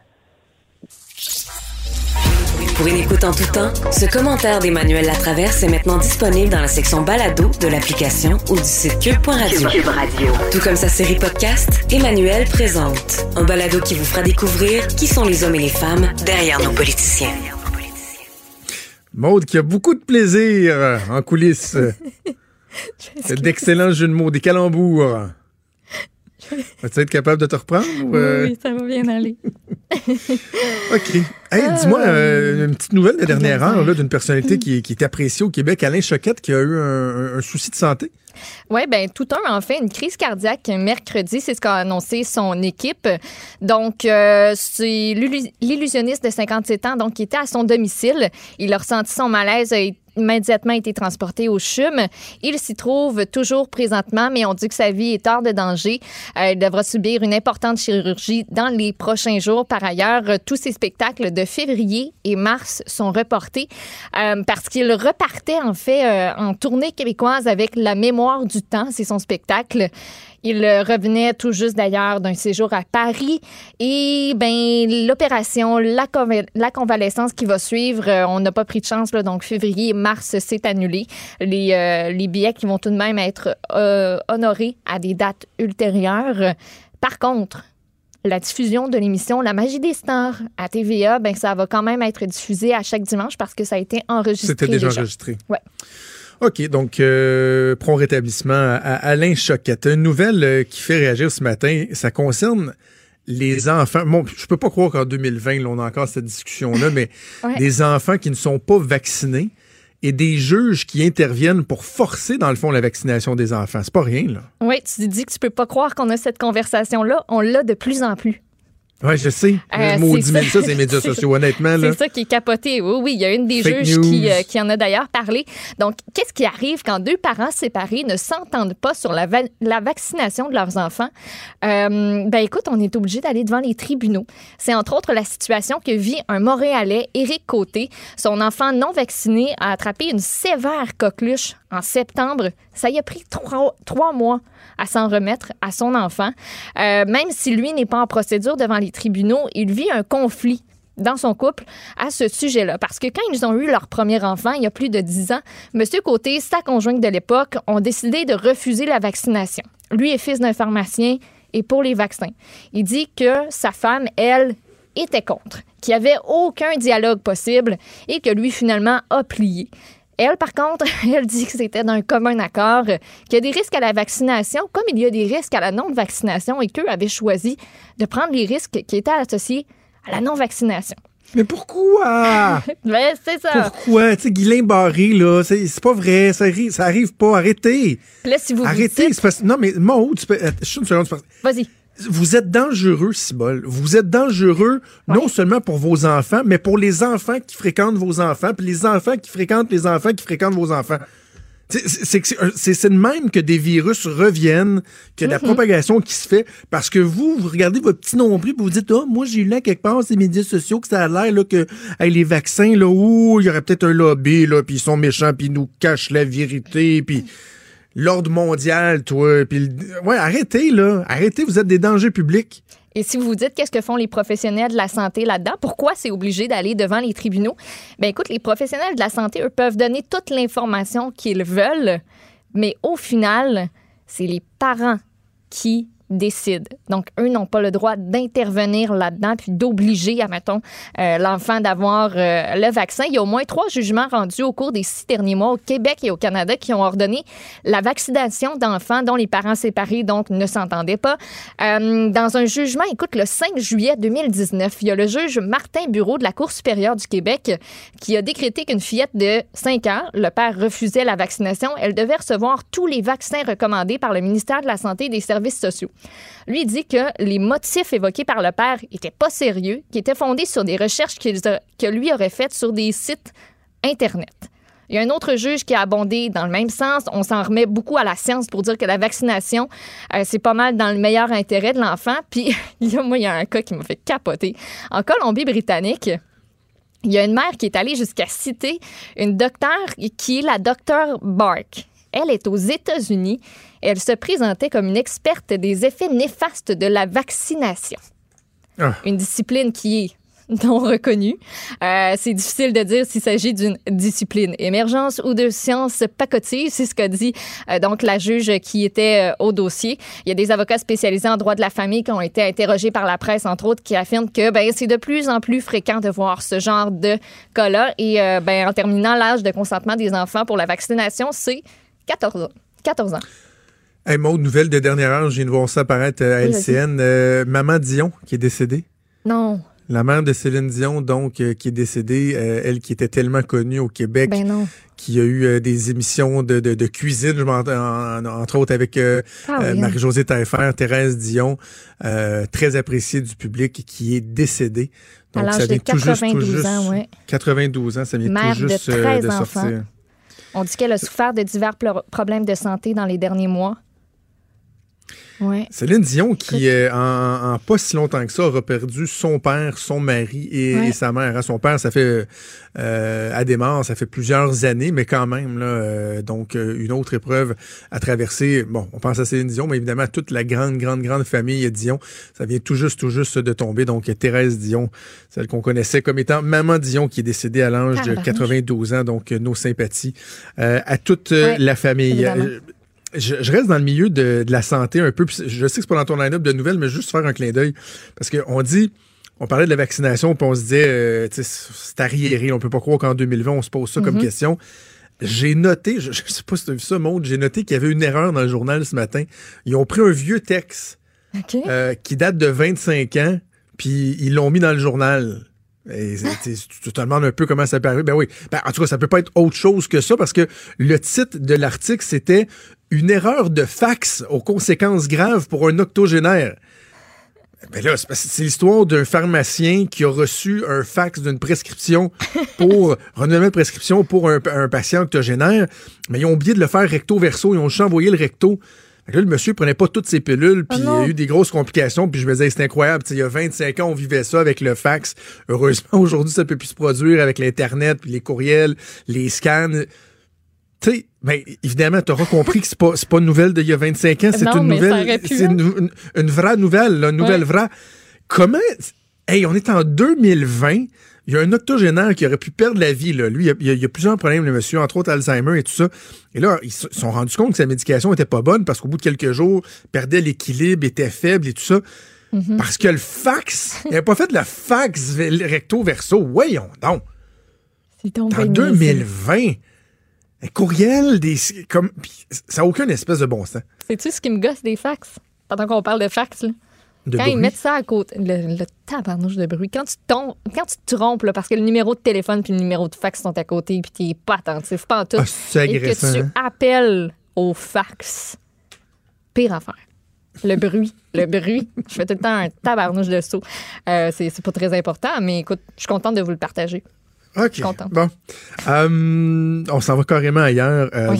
Pour une écoute en tout temps, ce commentaire d'Emmanuel Latraverse est maintenant disponible dans la section balado de l'application ou du site cube.radio. Radio. Tout comme sa série podcast, Emmanuel présente. Un balado qui vous fera découvrir qui sont les hommes et les femmes derrière nos politiciens. Maude qui a beaucoup de plaisir en coulisses. D'excellents jeux de mots, des calembours. Vas-tu être capable de te reprendre? Euh? Oui, ça va bien aller. OK. Hey, dis-moi euh, une petite nouvelle de dernière heure d'une personnalité qui, qui, est appréciée au Québec, Alain Choquette, qui a eu un, souci de santé. Oui, bien, tout un en fait une crise cardiaque mercredi, c'est ce qu'a annoncé son équipe. Donc, euh, c'est l'illusionniste de 57 ans, donc qui était à son domicile. Il a ressenti son malaise, immédiatement été transporté au CHUM. Il s'y trouve toujours présentement, mais on dit que sa vie est hors de danger. Euh, il devra subir une importante chirurgie dans les prochains jours. Par ailleurs, tous ses spectacles de février et mars sont reportés euh, parce qu'il repartait en fait euh, en tournée québécoise avec La mémoire du temps. C'est son spectacle. Il euh, revenait tout juste d'ailleurs d'un séjour à Paris et ben l'opération, la, convalescence qui va suivre, euh, on n'a pas pris de chance là, donc février et mars s'est annulé. Les, euh, les billets qui vont tout de même être honorés à des dates ultérieures. Par contre, la diffusion de l'émission La magie des stars à TVA, ben ça va quand même être diffusé à chaque dimanche parce que ça a été enregistré. C'était déjà, enregistré. Ouais. OK, donc euh, prompt rétablissement à, Alain Choquette. Une nouvelle euh, qui fait réagir ce matin, ça concerne les enfants. Bon, je peux pas croire qu'en 2020, on a encore cette discussion-là, mais des enfants qui ne sont pas vaccinés et des juges qui interviennent pour forcer, dans le fond, la vaccination des enfants. C'est pas rien, là. Oui, tu dis que tu peux pas croire qu'on a cette conversation-là. On l'a de plus en plus. Oui, je sais. Euh, maudit ça, ça ces médias sociaux, honnêtement. C'est ça qui est capoté. Oui, oui. Il y a une des juges qui, euh, qui, en a d'ailleurs parlé. Donc, qu'est-ce qui arrive quand deux parents séparés ne s'entendent pas sur la, la, vaccination de leurs enfants? Euh, ben, écoute, on est obligé d'aller devant les tribunaux. C'est entre autres la situation que vit un Montréalais, Éric Côté. Son enfant non vacciné a attrapé une sévère coqueluche en septembre. Ça y a pris trois, trois mois à s'en remettre à son enfant. Euh, même si lui n'est pas en procédure devant les tribunaux, il vit un conflit dans son couple à ce sujet-là. Parce que quand ils ont eu leur premier enfant, il y a plus de dix ans, M. Côté, sa conjointe de l'époque, ont décidé de refuser la vaccination. Lui est fils d'un pharmacien et pour les vaccins. Il dit que sa femme, elle, était contre, qu'il n'y avait aucun dialogue possible et que lui, finalement, a plié. Elle, par contre, elle dit que c'était d'un commun accord, qu'il y a des risques à la vaccination, comme il y a des risques à la non-vaccination, et qu'eux avaient choisi de prendre les risques qui étaient associés à la non-vaccination. Mais pourquoi? ben, c'est ça. Pourquoi? Tu sais, Guylain Barré, là, c'est pas vrai, ça arrive, ça arrive pas, arrêtez. là, si vous Arrêtez, vous Non, mais Maud, tu peux... Euh, une seconde. Vas-y. Vous êtes dangereux, Cibol. Vous êtes dangereux non seulement pour vos enfants, mais pour les enfants qui fréquentent vos enfants, puis les enfants qui fréquentent les enfants qui fréquentent vos enfants. C'est de même que des virus reviennent, que la mm-hmm. propagation qui se fait, parce que vous, vous regardez votre petit nombril, vous vous dites, oh, moi, j'ai eu là quelque part ces médias sociaux que ça a l'air là, que avec les vaccins, là, où il y aurait peut-être un lobby, là, puis ils sont méchants, puis ils nous cachent la vérité, puis l'ordre mondial, toi. Puis, ouais, arrêtez, là. Arrêtez, vous êtes des dangers publics. Et si vous vous dites qu'est-ce que font les professionnels de la santé là-dedans, pourquoi c'est obligé d'aller devant les tribunaux? Ben écoute, les professionnels de la santé, eux, peuvent donner toute l'information qu'ils veulent, mais au final, c'est les parents qui Donc, eux n'ont pas le droit d'intervenir là-dedans puis d'obliger, admettons, euh, l'enfant d'avoir euh, le vaccin. Il y a au moins trois jugements rendus au cours des six derniers mois au Québec et au Canada qui ont ordonné la vaccination d'enfants dont les parents séparés, donc, ne s'entendaient pas. Euh, dans un jugement, écoute, le 5 juillet 2019, il y a le juge Martin Bureau de la Cour supérieure du Québec qui a décrété qu'une fillette de 5 ans, le père refusait la vaccination, elle devait recevoir tous les vaccins recommandés par le ministère de la Santé et des Services sociaux. Lui dit que les motifs évoqués par le père n'étaient pas sérieux, qui étaient fondés sur des recherches que lui aurait faites sur des sites Internet. Il y a un autre juge qui a abondé dans le même sens. On s'en remet beaucoup à la science pour dire que la vaccination, euh, c'est pas mal dans le meilleur intérêt de l'enfant. Puis, moi, il y a un cas qui m'a fait capoter. En Colombie-Britannique, il y a une mère qui est allée jusqu'à citer une docteure qui est la docteure Bark. Elle est aux États-Unis elle se présentait comme une experte des effets néfastes de la vaccination. Ah. Une discipline qui est non reconnue. Euh, c'est difficile de dire s'il s'agit d'une discipline émergence ou de science pacotille, c'est ce qu'a dit euh, donc la juge qui était euh, au dossier. Il y a des avocats spécialisés en droit de la famille qui ont été interrogés par la presse, entre autres, qui affirment que ben, c'est de plus en plus fréquent de voir ce genre de cas-là. Et ben, en terminant, l'âge de consentement des enfants pour la vaccination, c'est 14 ans. 14 ans. Hey Maud, nouvelle de dernière heure, j'ai viens de voir ça apparaître à LCN. Euh, Maman Dion qui est décédée. Non. La mère de Céline Dion, donc, euh, qui est décédée, euh, elle qui était tellement connue au Québec, ben non. qui a eu des émissions de, de, cuisine, je entre autres avec ah Marie-Josée Taillefer, Thérèse Dion, très appréciée du public, qui est décédée. Donc, ça vient tout juste, tout juste, ans, ouais. 92 ans, ça vient tout juste de, de sortir. On dit qu'elle a souffert de divers problèmes de santé dans les derniers mois. Ouais. Céline Dion, qui, en, pas si longtemps que ça, aura perdu son père, son mari et, sa mère. Hein, son père, ça fait euh, à des morts, ça fait plusieurs années, mais quand même, là, euh, donc euh, une autre épreuve à traverser. Bon, on pense à Céline Dion, mais évidemment, toute la grande, grande, grande famille Dion, ça vient tout juste, tout juste de tomber. Donc, Thérèse Dion, celle qu'on connaissait comme étant Maman Dion, qui est décédée à l'âge de 92 ans. Donc, nos sympathies à toute la famille je, reste dans le milieu de, la santé un peu. Je sais que c'est pas dans ton line-up de nouvelles, mais juste faire un clin d'œil. Parce qu'on dit, on parlait de la vaccination, puis on se disait, euh, c'est arriéré. On peut pas croire qu'en 2020, on se pose ça comme mm-hmm. question. J'ai noté, je, sais pas si tu as vu ça, Maud, j'ai noté qu'il y avait une erreur dans le journal ce matin. Ils ont pris un vieux texte euh, qui date de 25 ans, puis ils l'ont mis dans le journal. Et tu te demandes un peu comment ça arriver. Ben oui. Ben, en tout cas, ça peut pas être autre chose que ça parce que le titre de l'article, c'était une erreur de fax aux conséquences graves pour un octogénaire. Ben là, c'est l'histoire d'un pharmacien qui a reçu un fax d'une prescription pour renouvellement de prescription pour un, patient octogénaire, mais ils ont oublié de le faire recto verso, ils ont juste envoyé le recto. Là, le monsieur prenait pas toutes ses pilules, puis il y a eu des grosses complications, puis je me disais, c'est incroyable. il y a 25 ans, on vivait ça avec le fax. Heureusement, aujourd'hui, ça peut plus se produire avec l'Internet, puis les courriels, les scans. Tu sais, ben, évidemment, tu auras compris que c'est pas, pas une nouvelle d'il y a 25 ans, c'est une nouvelle. C'est hein. une, vraie nouvelle, une nouvelle vraie. Comment. Hey, on est en 2020. Il y a un octogénaire qui aurait pu perdre la vie. Là. Lui, il y, a, plusieurs problèmes, le monsieur, entre autres Alzheimer et tout ça. Et là, ils se sont rendus compte que sa médication était pas bonne parce qu'au bout de quelques jours, il perdait l'équilibre, était faible et tout ça. Mm-hmm. Parce que le fax, il n'avait pas fait de la fax recto verso. Voyons donc. C'est En 2020. Un courriel, des, comme, ça n'a aucun espèce de bon sens. C'est-tu ce qui me gosse des fax? Pendant qu'on parle de fax, là. quand ils mettent ça à côté, le, le tabarnouche de bruit, quand tu, tombes, quand tu te trompes, là, parce que le numéro de téléphone puis le numéro de fax sont à côté, puis tu n'es pas attentif, pas en tout, ah, et que tu hein? appelles au fax, pire affaire. Le bruit. Le bruit. Je fais tout le temps un tabarnouche de saut. Euh, c'est pas très important, mais écoute, je suis contente de vous le partager. OK. Bon. Euh, on s'en va carrément ailleurs. Euh,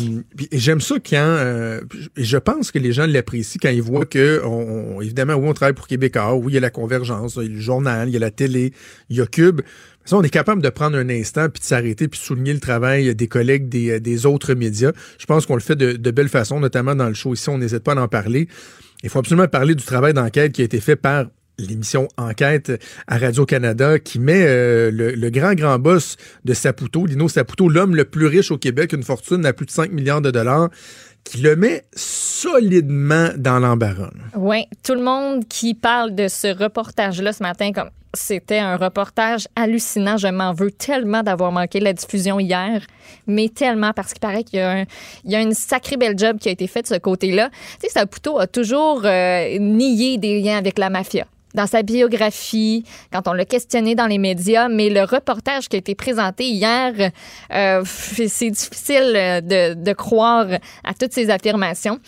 J'aime ça quand. Euh, je pense que les gens l'apprécient quand ils voient que, on, évidemment, oui, on travaille pour Québécois. Oui, il y a la convergence, il y a le journal, il y a la télé, il y a Cube. Ça, on est capable de prendre un instant puis de s'arrêter puis de souligner le travail des collègues des, des autres médias. Je pense qu'on le fait de, de belle façon, notamment dans le show ici. On n'hésite pas à en parler. Il faut absolument parler du travail d'enquête qui a été fait par l'émission Enquête à Radio-Canada qui met euh, le, grand, grand boss de Saputo, Lino Saputo, l'homme le plus riche au Québec, une fortune à plus de 5 milliards de dollars, qui le met solidement dans l'embarras. Oui, tout le monde qui parle de ce reportage-là ce matin, comme c'était un reportage hallucinant. Je m'en veux tellement d'avoir manqué la diffusion hier, mais tellement parce qu'il paraît qu'il y, a y a une sacrée belle job qui a été faite de ce côté-là. Tu sais, Saputo a toujours euh, nié des liens avec la mafia dans sa biographie, quand on l'a questionné dans les médias, mais le reportage qui a été présenté hier, euh, c'est difficile de, de, croire à toutes ces affirmations.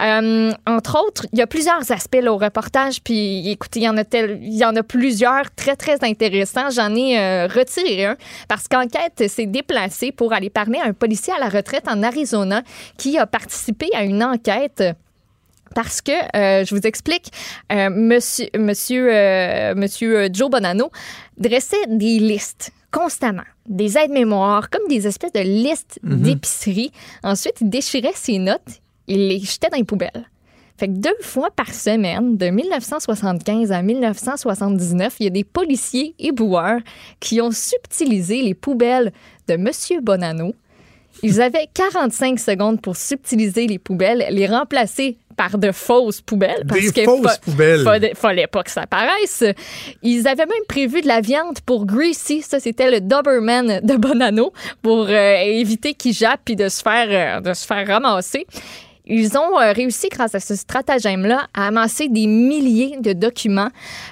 Euh, entre autres, il y a plusieurs aspects au reportage, puis écoutez, il y en a tel, il y en a plusieurs très très intéressants. J'en ai euh, retiré un parce qu'enquête s'est déplacée pour aller parler à un policier à la retraite en Arizona qui a participé à une enquête parce que euh, je vous explique, euh, monsieur, monsieur, euh, monsieur Joe Bonanno dressait des listes constamment, des aides-mémoires, comme des espèces de listes mhm. d'épicerie. Ensuite, il déchirait ses notes, il les jetait dans les poubelles. Fait que deux fois par semaine, de 1975 à 1979, il y a des policiers et boueurs qui ont subtilisé les poubelles de Monsieur Bonanno. Ils avaient 45 secondes pour subtiliser les poubelles, les remplacer par de fausses poubelles. Parce Des fausses poubelles. Fallait, fallait pas que ça apparaisse. Ils avaient même prévu de la viande pour Greasy. Ça, c'était le Doberman de Bonanno pour euh, éviter qu'il jappe puis de se faire, euh, de se faire ramasser. Ils ont euh, réussi, grâce à ce stratagème-là, à amasser des milliers de documents,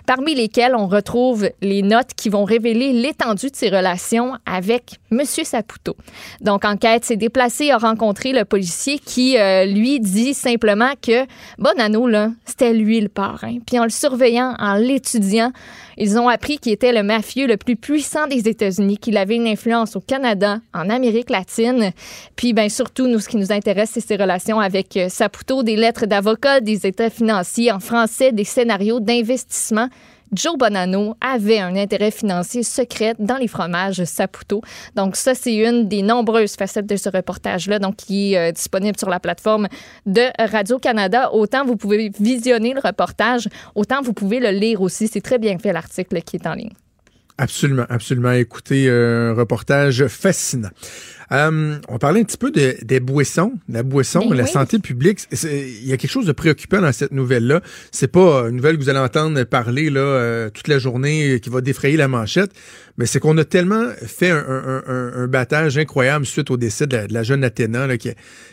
parmi lesquels on retrouve les notes qui vont révéler l'étendue de ses relations avec M. Saputo. Donc, enquête s'est déplacée, a rencontré le policier qui, euh, lui, dit simplement que Bonanno, là, c'était lui le parrain. Puis en le surveillant, en l'étudiant, ils ont appris qu'il était le mafieux le plus puissant des États-Unis, qu'il avait une influence au Canada, en Amérique latine. Puis, bien, surtout, nous, ce qui nous intéresse, c'est ses relations avec euh, Saputo, des lettres d'avocat, des états financiers en français, des scénarios d'investissement. Joe Bonanno avait un intérêt financier secret dans les fromages Saputo. Donc ça, c'est une des nombreuses facettes de ce reportage-là, donc qui est euh, disponible sur la plateforme de Radio-Canada. Autant vous pouvez visionner le reportage, autant vous pouvez le lire aussi. C'est très bien fait l'article qui est en ligne. Absolument, absolument. Écoutez, un reportage fascinant. Euh, on parlait un petit peu de, des boissons, la boisson, ben la santé publique. Il y a quelque chose de préoccupant dans cette nouvelle-là. C'est pas une nouvelle que vous allez entendre parler là euh, toute la journée qui va défrayer la manchette, mais c'est qu'on a tellement fait un, un, un, battage incroyable suite au décès de la, jeune Athéna là, qui,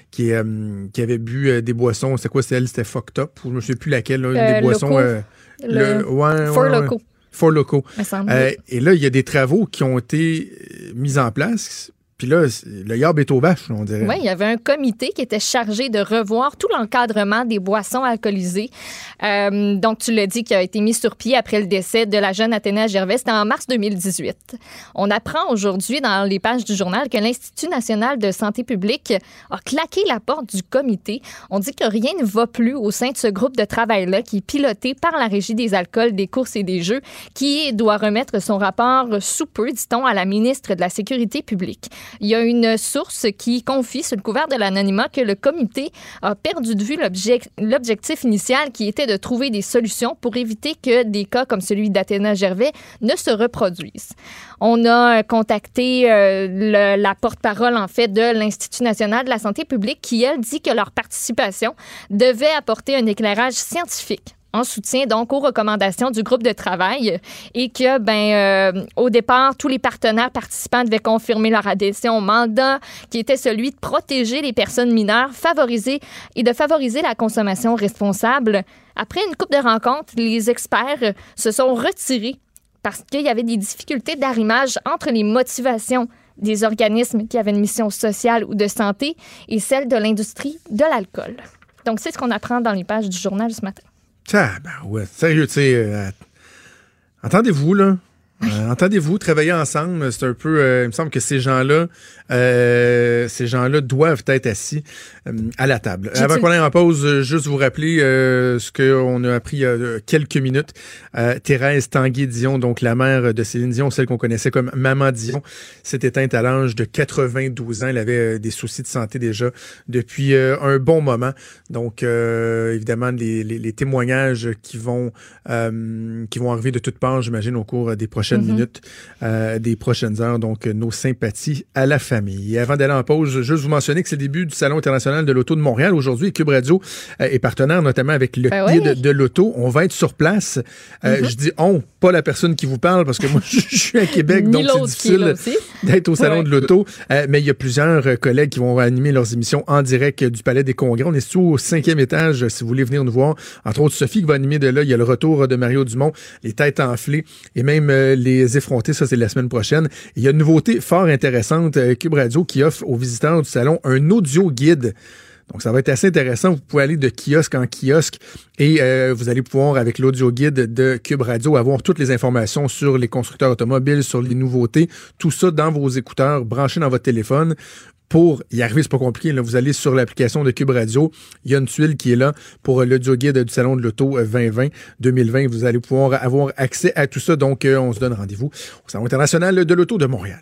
qui, euh, qui avait bu des boissons. C'est quoi, c'est elle? C'était fucked up, ou je ne sais plus laquelle, là, des boissons. le, ouais, ouais, locaux. Four locaux. et là, il y a des travaux qui ont été mis en place puis là, le yab est aux vaches, on dirait. Oui, il y avait un comité qui était chargé de revoir tout l'encadrement des boissons alcoolisées. Euh, donc, tu l'as dit, qui a été mis sur pied après le décès de la jeune Athéna Gervais. C'était en mars 2018. On apprend aujourd'hui dans les pages du journal que l'Institut national de santé publique a claqué la porte du comité. On dit que rien ne va plus au sein de ce groupe de travail-là qui est piloté par la Régie des alcools, des courses et des jeux, qui doit remettre son rapport sous peu, dit-on, à la ministre de la Sécurité publique. Il y a une source qui confie, sous le couvert de l'anonymat, que le comité a perdu de vue l'objectif initial qui était de trouver des solutions pour éviter que des cas comme celui d'Athéna Gervais ne se reproduisent. On a contacté euh, la porte-parole, en fait, de l'Institut national de la santé publique qui, elle, dit que leur participation devait apporter un éclairage scientifique en soutien donc aux recommandations du groupe de travail et que ben euh, au départ tous les partenaires participants devaient confirmer leur adhésion au mandat qui était celui de protéger les personnes mineures, favoriser et de favoriser la consommation responsable. Après une coupe de rencontres, les experts se sont retirés parce qu'il y avait des difficultés d'arrimage entre les motivations des organismes qui avaient une mission sociale ou de santé et celles de l'industrie de l'alcool. Donc c'est ce qu'on apprend dans les pages du journal ce matin. Ouais, sérieux, tu sais, euh, entendez-vous, là? Euh, entendez-vous travailler ensemble? C'est un peu, euh, il me semble que ces gens-là, euh, ces gens-là doivent être assis à la table. Avant qu'on aille en pause, juste vous rappeler ce qu'on a appris il y a quelques minutes. Thérèse Tanguy-Dion, donc la mère de Céline Dion, celle qu'on connaissait comme Maman Dion, s'est éteinte à l'âge de 92 ans. Elle avait des soucis de santé déjà depuis un bon moment. Donc, évidemment, les, les, les, témoignages qui vont, qui vont arriver de toutes parts, j'imagine, au cours des prochaines mhm. minutes, euh, des prochaines heures. Donc, nos sympathies à la famille. Et avant d'aller en pause, juste vous mentionner que c'est le début du Salon international de l'auto de Montréal aujourd'hui. Cube Radio euh, est partenaire notamment avec le ben guide de l'auto. On va être sur place. Euh, mhm. Je dis on, pas la personne qui vous parle parce que moi, je suis à Québec, donc c'est difficile d'être au Salon de l'auto. mais il y a plusieurs collègues qui vont animer leurs émissions en direct du Palais des Congrès. On est sous au cinquième étage si vous voulez venir nous voir. Entre autres, Sophie qui va animer de là. Il y a le retour de Mario Dumont, les têtes enflées et même les effronter. Ça, c'est la semaine prochaine. Il y a une nouveauté fort intéressante, euh, Radio, qui offre aux visiteurs du salon un audio guide. Donc, ça va être assez intéressant. Vous pouvez aller de kiosque en kiosque et euh, vous allez pouvoir, avec l'audio guide de Cube Radio, avoir toutes les informations sur les constructeurs automobiles, sur les nouveautés, tout ça dans vos écouteurs, branchés dans votre téléphone pour y arriver, c'est pas compliqué. Vous allez sur l'application de Cube Radio. Il y a une tuile qui est là pour l'audio guide du Salon de l'Auto 2020. Euh, 2020, vous allez pouvoir avoir accès à tout ça. Donc, euh, on se donne rendez-vous au Salon international de l'Auto de Montréal.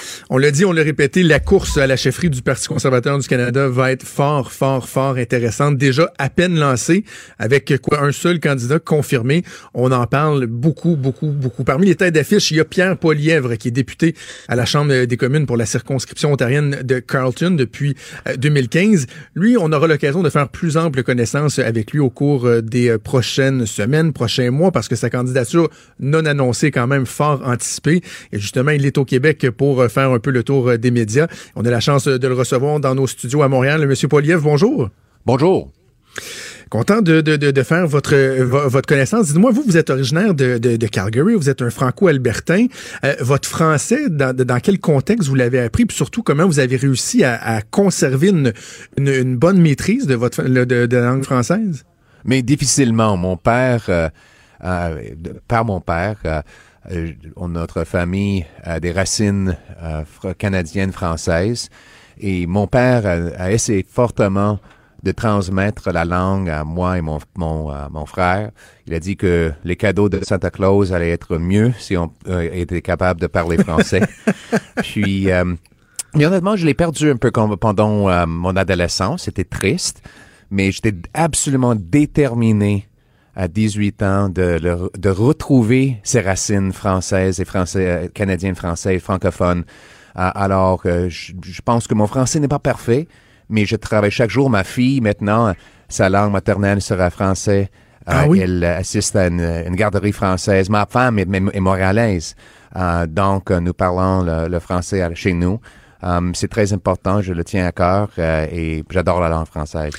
On l'a dit, on l'a répété, la course à la chefferie du Parti conservateur du Canada va être fort, fort, fort intéressante. Déjà à peine lancée, avec quoi un seul candidat confirmé. On en parle beaucoup, beaucoup, beaucoup. Parmi les têtes d'affiche, il y a Pierre Polièvre, qui est député à la Chambre des communes pour la circonscription ontarienne de Carleton depuis 2015. Euh, lui, on aura l'occasion de faire plus ample connaissance avec lui au cours euh, des euh, prochaines semaines, prochains mois, parce que sa candidature non annoncée quand même fort anticipée. Et justement, il est au Québec pour faire un peu le tour euh, des médias. On a la chance de le recevoir dans nos studios à Montréal. Monsieur Poliev, bonjour. Bonjour. Content de, faire votre, votre connaissance. Dites-moi, vous, vous êtes originaire de, Calgary, vous êtes un franco-albertain. Euh, votre français, dans, quel contexte vous l'avez appris, puis surtout, comment vous avez réussi à, conserver une, bonne maîtrise de, votre, de, la langue française? Mais difficilement. Mon père, euh, par mon père, euh, notre famille a des racines euh, canadiennes françaises et mon père a, essayé fortement de transmettre la langue à moi et mon, mon, euh, mon, frère. Il a dit que les cadeaux de Santa Claus allaient être mieux si on était capable de parler français. Puis, mais honnêtement, je l'ai perdu un peu pendant mon adolescence. C'était triste, mais j'étais absolument déterminé à 18 ans de, de retrouver ses racines françaises et français, euh, canadiennes, français, francophones. alors, euh, je, je, pense que mon français n'est pas parfait, mais je travaille chaque jour. Ma fille, maintenant, sa langue maternelle sera français. Ah Elle assiste à une, garderie française. Ma femme est, est, montréalaise. donc, nous parlons le, le français chez nous. Um, c'est très important, je le tiens à cœur euh, et j'adore la langue française.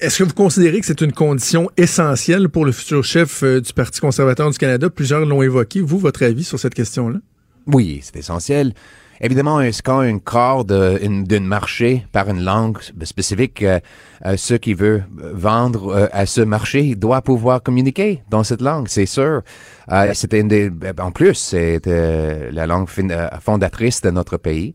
Est-ce que vous considérez que c'est une condition essentielle pour le futur chef euh, du Parti conservateur du Canada? Plusieurs l'ont évoqué. Vous, votre avis sur cette question-là? Oui, c'est essentiel. Évidemment, quand un corps d'un marché par une langue spécifique, euh, ce qui veut vendre à ce marché doit pouvoir communiquer dans cette langue, c'est sûr. c'était des, en plus, c'est la langue fondatrice de notre pays.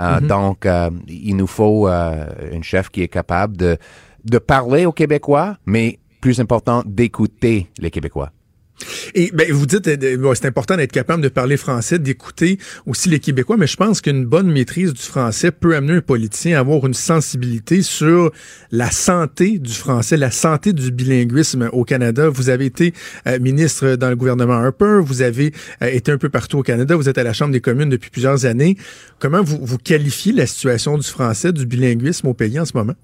Euh, mm-hmm. Donc, euh, il nous faut euh, une chef qui est capable de, de parler aux Québécois, mais plus important, d'écouter les Québécois. Et ben, vous dites, euh, c'est important d'être capable de parler français, d'écouter aussi les Québécois, mais je pense qu'une bonne maîtrise du français peut amener un politicien à avoir une sensibilité sur la santé du français, la santé du bilinguisme au Canada. Vous avez été euh, ministre dans le gouvernement Harper, vous avez euh, été un peu partout au Canada, vous êtes à la Chambre des communes depuis plusieurs années. Comment vous, vous qualifiez la situation du français, du bilinguisme au pays en ce moment?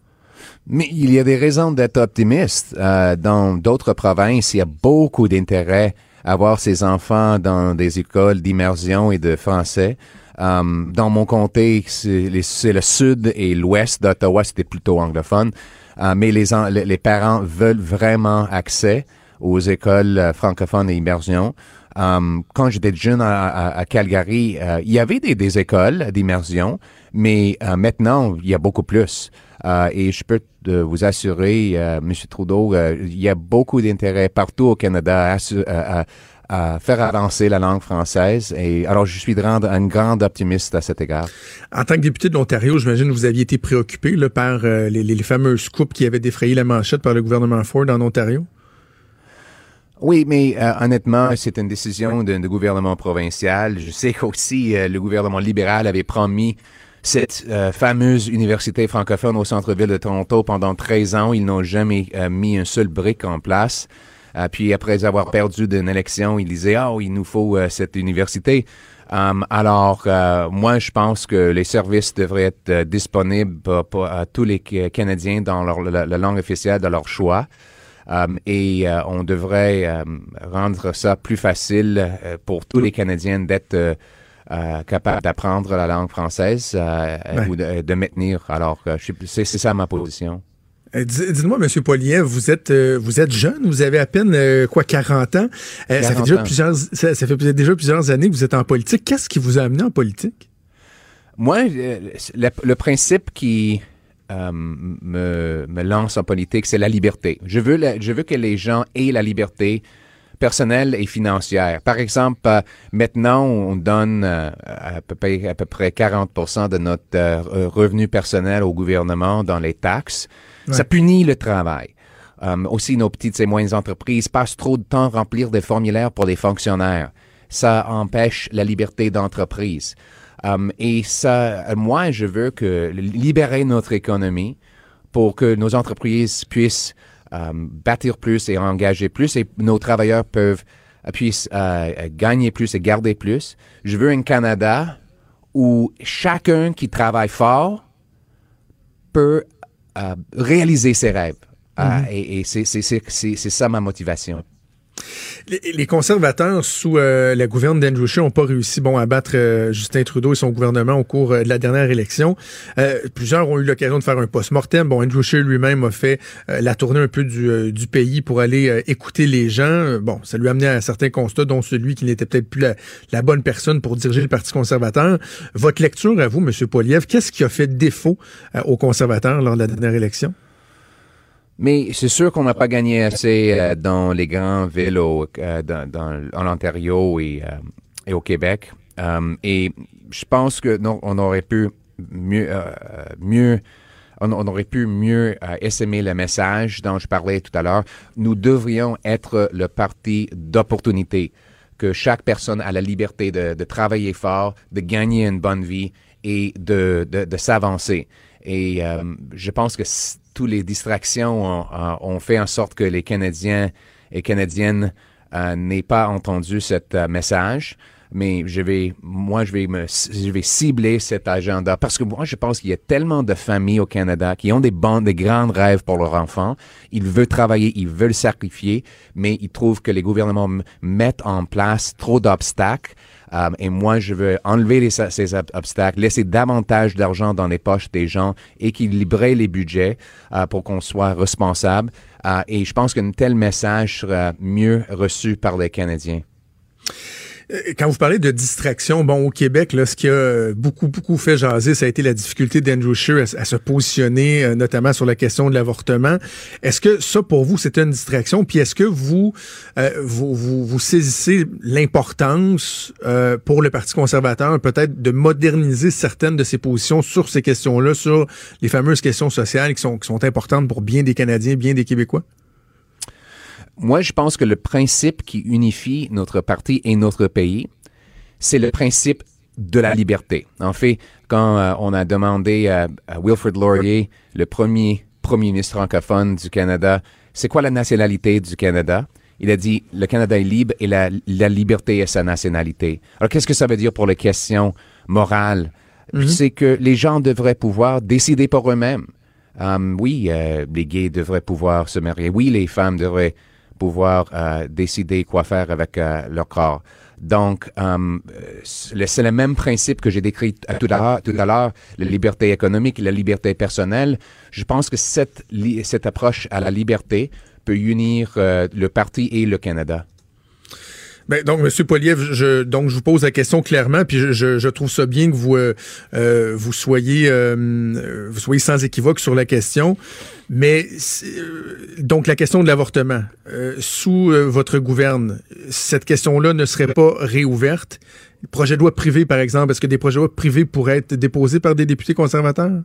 Mais il y a des raisons d'être optimiste. Euh, dans d'autres provinces, il y a beaucoup d'intérêt à avoir ses enfants dans des écoles d'immersion et de français. Euh, dans mon comté, c'est le sud et l'ouest d'Ottawa, c'était plutôt anglophone. Euh, mais les, les parents veulent vraiment accès aux écoles francophones et immersion. Quand j'étais jeune à, Calgary, il y avait des, écoles d'immersion, mais maintenant, il y a beaucoup plus. et je peux vous assurer, M. Trudeau, il y a beaucoup d'intérêt partout au Canada à, faire avancer la langue française. Et alors, je suis grande, un grand optimiste à cet égard. En tant que député de l'Ontario, j'imagine que vous aviez été préoccupé par euh, les, les, fameuses coupes qui avaient défrayé la manchette par le gouvernement Ford en Ontario? Oui, mais euh, honnêtement, c'est une décision du gouvernement provincial. Je sais qu'aussi euh, le gouvernement libéral avait promis cette fameuse université francophone au centre-ville de Toronto pendant 13 ans. Ils n'ont jamais mis un seul brique en place. Euh, puis après avoir perdu d'une élection, il disait, oh, il nous faut euh, cette université. Um, alors, euh, moi, je pense que les services devraient être disponibles pour, à tous les Canadiens dans leur, la, langue officielle de leur choix. Um, et on devrait rendre ça plus facile pour tous les Canadiens d'être capables d'apprendre la langue française ou de, de, maintenir. Alors, c'est ça ma position. Euh, dites-moi, M. Poiliev, vous êtes euh, vous êtes jeune, vous avez à peine euh, quoi 40 ans. ça fait déjà plusieurs ça, fait déjà plusieurs années que vous êtes en politique. Qu'est-ce qui vous a amené en politique? Moi, le, principe qui me, me, lance en politique, c'est la liberté. Je veux je veux que les gens aient la liberté personnelle et financière. Par exemple, maintenant, on donne à, peu près, à peu près 40% de notre revenu personnel au gouvernement dans les taxes. Ça punit le travail. Euh, aussi, nos petites et moyennes entreprises passent trop de temps à remplir des formulaires pour les fonctionnaires. Ça empêche la liberté d'entreprise. Euh, et ça, moi, je veux que libérer notre économie pour que nos entreprises puissent euh, bâtir plus et engager plus et nos travailleurs peuvent puissent gagner plus et garder plus. Je veux un Canada où chacun qui travaille fort peut réaliser ses rêves. Et, et c'est ça ma motivation. Les, conservateurs sous euh, la gouverne d'Andrew Scheer n'ont pas réussi bon, à battre euh, Justin Trudeau et son gouvernement au cours euh, de la dernière élection. plusieurs ont eu l'occasion de faire un post-mortem. Bon, Andrew Scheer lui-même a fait la tournée un peu du, pays pour aller écouter les gens. Bon, ça lui a amené à certains constats, dont celui qui n'était peut-être plus la, la, bonne personne pour diriger le Parti conservateur. Votre lecture à vous, M. Poiliev, qu'est-ce qui a fait défaut aux conservateurs lors de la dernière élection? Mais c'est sûr qu'on n'a pas gagné assez euh, dans les grandes villes euh, dans, en Ontario et, euh, et au Québec. et je pense que non, on aurait pu mieux, mieux on, aurait pu mieux essaimer le message dont je parlais tout à l'heure. Nous devrions être le parti d'opportunité, que chaque personne a la liberté de, de, travailler fort, de gagner une bonne vie et de, de, de s'avancer. Et je pense que toutes les distractions ont, fait en sorte que les Canadiens et Canadiennes euh, n'aient pas entendu ce euh, message. Mais je vais, moi, je vais me, cibler cet agenda parce que moi, je pense qu'il y a tellement de familles au Canada qui ont des des grands rêves pour leurs enfants. Ils veulent travailler, ils veulent sacrifier, mais ils trouvent que les gouvernements mettent en place trop d'obstacles euh, et moi, je veux enlever ces obstacles, laisser davantage d'argent dans les poches des gens, équilibrer les budgets euh, pour qu'on soit responsable. Euh, et je pense qu'un tel message sera mieux reçu par les Canadiens. Euh, quand vous parlez de distraction, bon, au Québec, là, ce qui a beaucoup, beaucoup fait jaser, ça a été la difficulté d'Andrew Scheer à, se positionner, euh, notamment sur la question de l'avortement. Est-ce que ça, pour vous, c'était une distraction? Puis est-ce que vous, euh, vous, vous, saisissez l'importance pour le Parti conservateur, peut-être, de moderniser certaines de ses positions sur ces questions-là, sur les fameuses questions sociales qui sont, qui sont importantes pour bien des Canadiens, bien des Québécois? Moi, je pense que le principe qui unifie notre parti et notre pays, c'est le principe de la liberté. En fait, quand euh, on a demandé à, Wilfrid Laurier, le premier premier ministre francophone du Canada, c'est quoi la nationalité du Canada? Il a dit, le Canada est libre et la, liberté est sa nationalité. Alors, qu'est-ce que ça veut dire pour les questions morales? Mm-hmm. C'est que les gens devraient pouvoir décider pour eux-mêmes. Um, oui, euh, les gays devraient pouvoir se marier. Oui, les femmes devraient pouvoir euh, décider quoi faire avec euh, leur corps. Donc, euh, c'est le même principe que j'ai décrit tout à l'heure, la liberté économique, la liberté personnelle. Je pense que cette, cette approche à la liberté peut unir le parti et le Canada. Ben, donc, M. Poliev, je, donc, je vous pose la question clairement, puis je, trouve ça bien que vous, vous, soyez, vous soyez sans équivoque sur la question. Mais, euh, donc, la question de l'avortement, sous votre gouverne, cette question-là ne serait pas réouverte? Projet de loi privé, par exemple, est-ce que des projets de loi privés pourraient être déposés par des députés conservateurs?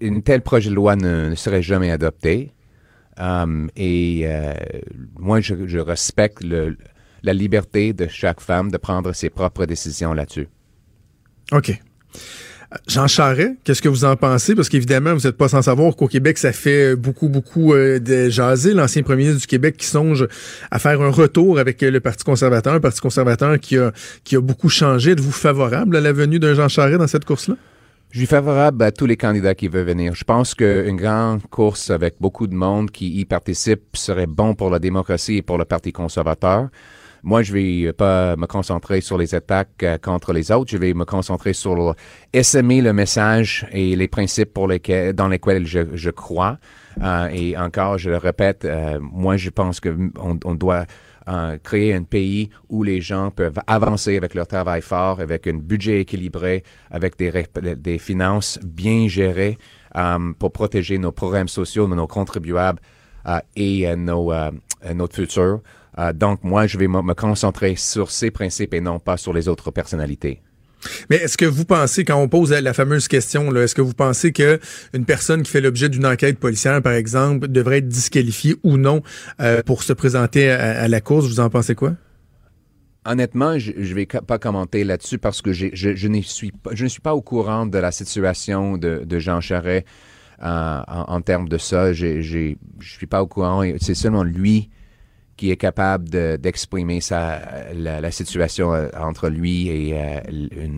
une telle projet de loi ne serait jamais adopté. Um, et euh, moi, je, respecte la liberté de chaque femme de prendre ses propres décisions là-dessus. OK. Jean Charest, qu'est-ce que vous en pensez? Parce qu'évidemment, vous n'êtes pas sans savoir qu'au Québec, ça fait beaucoup, beaucoup euh, de jaser. L'ancien premier ministre du Québec qui songe à faire un retour avec le Parti conservateur, un Parti conservateur qui a, qui a beaucoup changé. Êtes-vous favorable à la venue d'un Jean Charest dans cette course-là? Je suis favorable à tous les candidats qui veulent venir. Je pense qu'une grande course avec beaucoup de monde qui y participe serait bon pour la démocratie et pour le Parti conservateur. Moi, je vais pas me concentrer sur les attaques euh, contre les autres. Je vais me concentrer sur essaimer le message et les principes pour lesquels, dans lesquels je, crois. Euh, et encore, je le répète, euh, moi, je pense qu'on on doit créer un pays où les gens peuvent avancer avec leur travail fort, avec un budget équilibré, avec des, finances bien gérées pour protéger nos programmes sociaux, nos contribuables et nos, notre futur. Donc, moi, je vais me concentrer sur ces principes et non pas sur les autres personnalités. Mais est-ce que vous pensez, quand on pose la fameuse question, est-ce que vous pensez que une personne qui fait l'objet d'une enquête policière, par exemple, devrait être disqualifiée ou non euh, pour se présenter à, la course? Vous en pensez quoi? Honnêtement, je ne vais pas commenter là-dessus parce que je, je, ne suis pas, je ne suis pas au courant de la situation de, Jean Charest euh, en, termes de ça. Je ne suis pas au courant. C'est seulement lui qui est capable d'exprimer la, situation euh, entre lui et euh,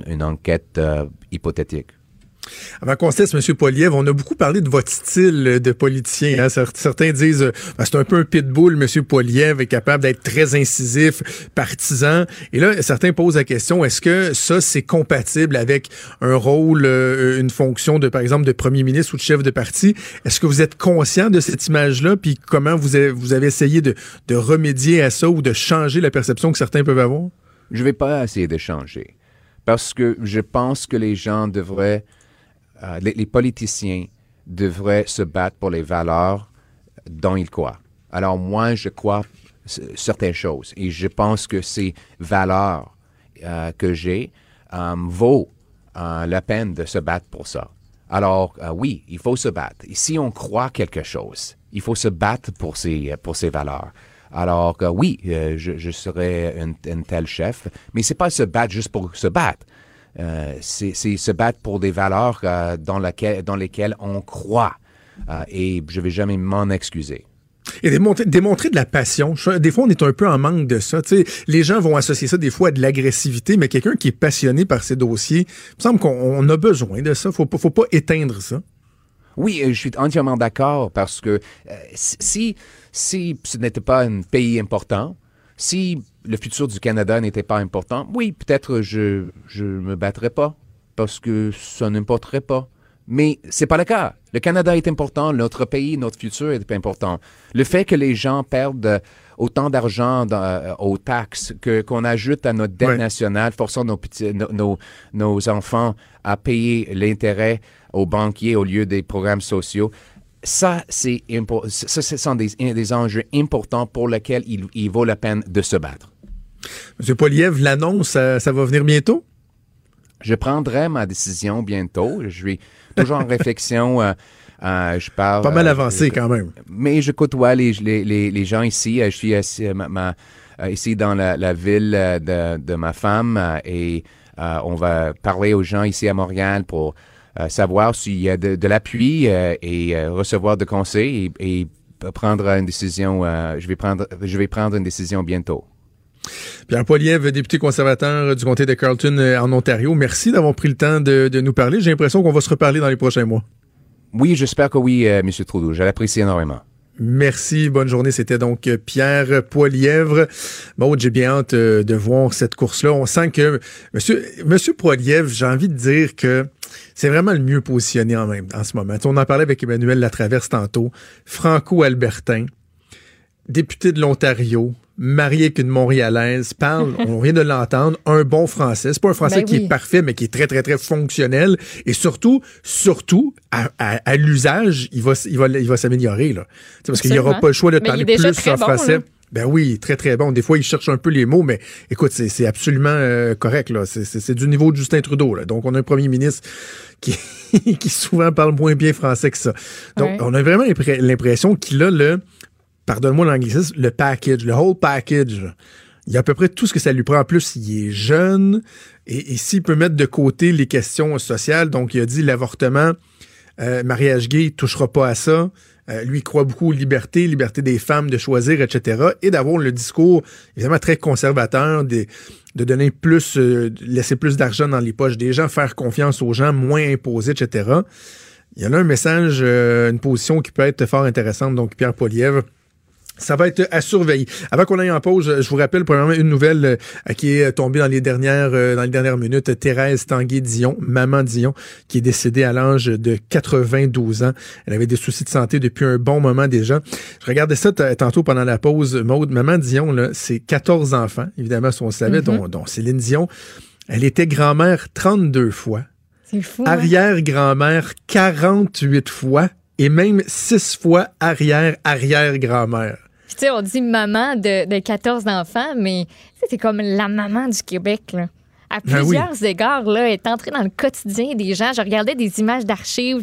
une, enquête euh, hypothétique. Avant qu'on se laisse, M. Poliev, on a beaucoup parlé de votre style de politicien. Hein. Certains disent ben, c'est un peu un pitbull, M. Poliev est capable d'être très incisif, partisan. Et là, certains posent la question est-ce que ça, c'est compatible avec un rôle, euh, une fonction de, par exemple, de premier ministre ou de chef de parti? Est-ce que vous êtes conscient de cette image-là? Puis comment vous avez, vous avez essayé de, de remédier à ça ou de changer la perception que certains peuvent avoir? Je ne vais pas essayer de changer parce que je pense que les gens devraient euh, les, politiciens devraient se battre pour les valeurs dont ils croient. Alors moi, je crois certaines choses et je pense que ces valeurs euh, que j'ai euh, vaut la peine de se battre pour ça. Alors oui, il faut se battre. Et si on croit quelque chose, il faut se battre pour ces, pour ces valeurs. Alors oui, je, je, serai un, un, tel chef, mais c'est pas se battre juste pour se battre. Euh, c'est se battre pour des valeurs euh, dans, laquelle, dans lesquelles on croit. Euh, et je vais jamais m'en excuser. Et démontrer, démontrer, de la passion. Des fois, on est un peu en manque de ça. les gens vont associer ça des fois à de l'agressivité, mais quelqu'un qui est passionné par ses dossiers, il me semble qu'on a besoin de ça. Faut faut pas éteindre ça. Oui, je suis entièrement d'accord parce que si, si ce n'était pas un pays important, si le futur du Canada n'était pas important, oui, peut-être je je me battrais pas parce que ça n'importerait pas. Mais c'est pas le cas. Le Canada est important, notre pays, notre futur est important. Le fait que les gens perdent autant d'argent euh, aux taxes que qu'on ajoute à notre dette nationale, forçant nos, petits, nos, nos enfants à payer l'intérêt aux banquiers au lieu des programmes sociaux, ça, c'est ça, ce sont des, des, enjeux importants pour lesquels il, vaut la peine de se battre. M. Poliev, l'annonce, ça, va venir bientôt? Je prendrai ma décision bientôt. Je suis toujours en réflexion. Euh, euh, je parle, Pas mal euh, avancé quand même. Mais je côtoie les, les, les, gens ici. Je suis ici, ici dans la, la ville de, de, ma femme et on va parler aux gens ici à Montréal pour savoir s'il y a de, l'appui euh, et euh, recevoir de conseils et, prendre une décision. je vais prendre, je vais prendre une décision bientôt. Pierre Poilievre, député conservateur du comté de Carleton en Ontario, merci d'avoir pris le temps de, nous parler. J'ai l'impression qu'on va se reparler dans les prochains mois. Oui, j'espère que oui, M. Trudeau. Je l'apprécie énormément. Merci, bonne journée. C'était donc Pierre Poilièvre. Bon, j'ai bien hâte de voir cette course-là. On sent que Monsieur, Monsieur Poilièvre, j'ai envie de dire que c'est vraiment le mieux positionné en même en ce moment. on en parlait avec Emmanuel Latraverse tantôt. Franco-Albertin, député de l'Ontario, marié avec une Montréalaise, parle, on vient de l'entendre, un bon français. C'est pas un français ben qui est parfait, mais qui est très, très, très fonctionnel. Et surtout, surtout, à, l'usage, il va, il va, il va s'améliorer, là. parce qu'il n'y aura pas le choix de parler plus en français. Ben oui, très très bon. Des fois, il cherche un peu les mots, mais écoute, c'est absolument euh, correct. là. C'est du niveau de Justin Trudeau. Là. Donc, on a un premier ministre qui, qui souvent parle moins bien français que ça. Donc, on a vraiment l'impression qu'il a le, pardonne-moi l'anglicisme, le package, le whole package. Il y a à peu près tout ce que ça lui prend. En plus, il est jeune et, s'il peut mettre de côté les questions sociales, donc il a dit l'avortement, euh, mariage gay, il touchera pas à ça. Euh, lui, croit beaucoup aux libertés, liberté des femmes de choisir, etc. Et d'avoir le discours, évidemment, très conservateur, de, donner plus, euh, laisser plus d'argent dans les poches des gens, faire confiance aux gens, moins imposer, etc. Il y a là un message, une position qui peut être fort intéressante. Donc, Pierre Polièvre, ça va être à surveiller. Avant qu'on aille en pause, je vous rappelle premièrement une nouvelle euh, qui est tombée dans les dernières euh, dans les dernières minutes. Thérèse Tanguay-Dion, maman Dion, qui est décédée à l'âge de 92 ans. Elle avait des soucis de santé depuis un bon moment déjà. Je regardais ça tantôt pendant la pause. Maude, maman Dion, là, c'est 14 enfants, évidemment, si on le savait, mm-hmm. dont, Céline Dion. Elle était grand-mère 32 fois. C'est fou. Hein? Arrière-grand-mère 48 fois et même six fois arrière-arrière-grand-mère. Tu sais, on dit maman de, de 14 enfants, mais c'est comme la maman du Québec, là à ben plusieurs égards, là, est entrée dans le quotidien des gens. Je regardais des images d'archives,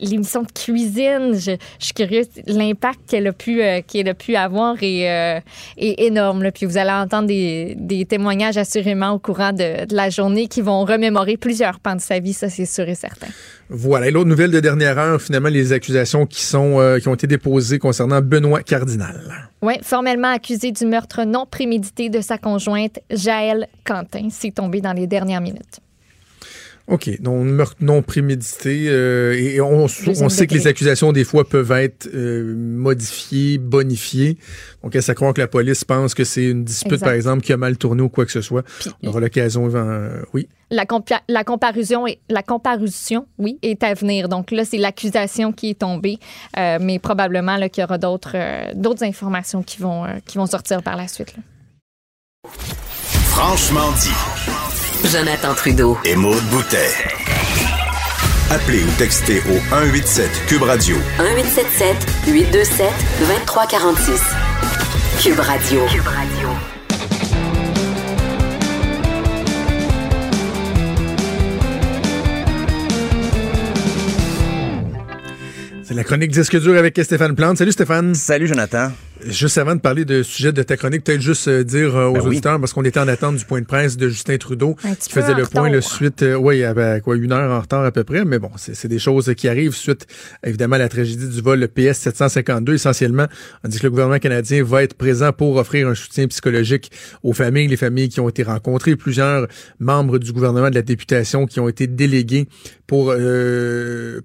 l'émission de cuisine. Je, suis curieuse. L'impact qu'elle a pu, euh, qu'elle a pu avoir est, euh, est énorme. Là. Puis vous allez entendre des, des, témoignages assurément au courant de, de, la journée qui vont remémorer plusieurs pans de sa vie, ça c'est sûr et certain. Voilà. Et l'autre nouvelle de dernière heure, finalement, les accusations qui sont euh, qui ont été déposées concernant Benoît Cardinal. Oui, formellement accusé du meurtre non prémédité de sa conjointe Jaël Quentin. C'est tombé dans les dernières minutes. OK. Donc, meurtre non prémédité. Euh, et on, on sait que les accusations, des fois, peuvent être euh, modifiées, bonifiées. Donc, est-ce à croire que la police pense que c'est une dispute, par exemple, qui a mal tourné ou quoi que ce soit? on aura l'occasion. Euh, oui. La, la, comparution, est, la comparution, oui, est à venir. Donc là, c'est l'accusation qui est tombée, mais probablement qu'il y aura d'autres d'autres informations qui vont, qui vont sortir par la suite. Franchement dit. Jonathan Trudeau. Et Maude Boutet. Appelez ou textez au 187 Cube Radio. 1877 827 2346. Cube Radio. Cube Radio. C'est la chronique Disque dur avec Stéphane Plante. Salut Stéphane. Salut Jonathan. Juste avant de parler de sujet de ta chronique, peut-être juste euh, dire euh, aux ben auditeurs, parce qu'on était en attente du point de presse de Justin Trudeau, qui faisait le point le suite, euh, oui, avait quoi, une heure en retard à peu près, mais bon, c'est des choses qui arrivent suite, évidemment, à la tragédie du vol PS 752. Essentiellement, on dit que le gouvernement canadien va être présent pour offrir un soutien psychologique aux familles, les familles qui ont été rencontrées, plusieurs membres du gouvernement de la députation qui ont été délégués pour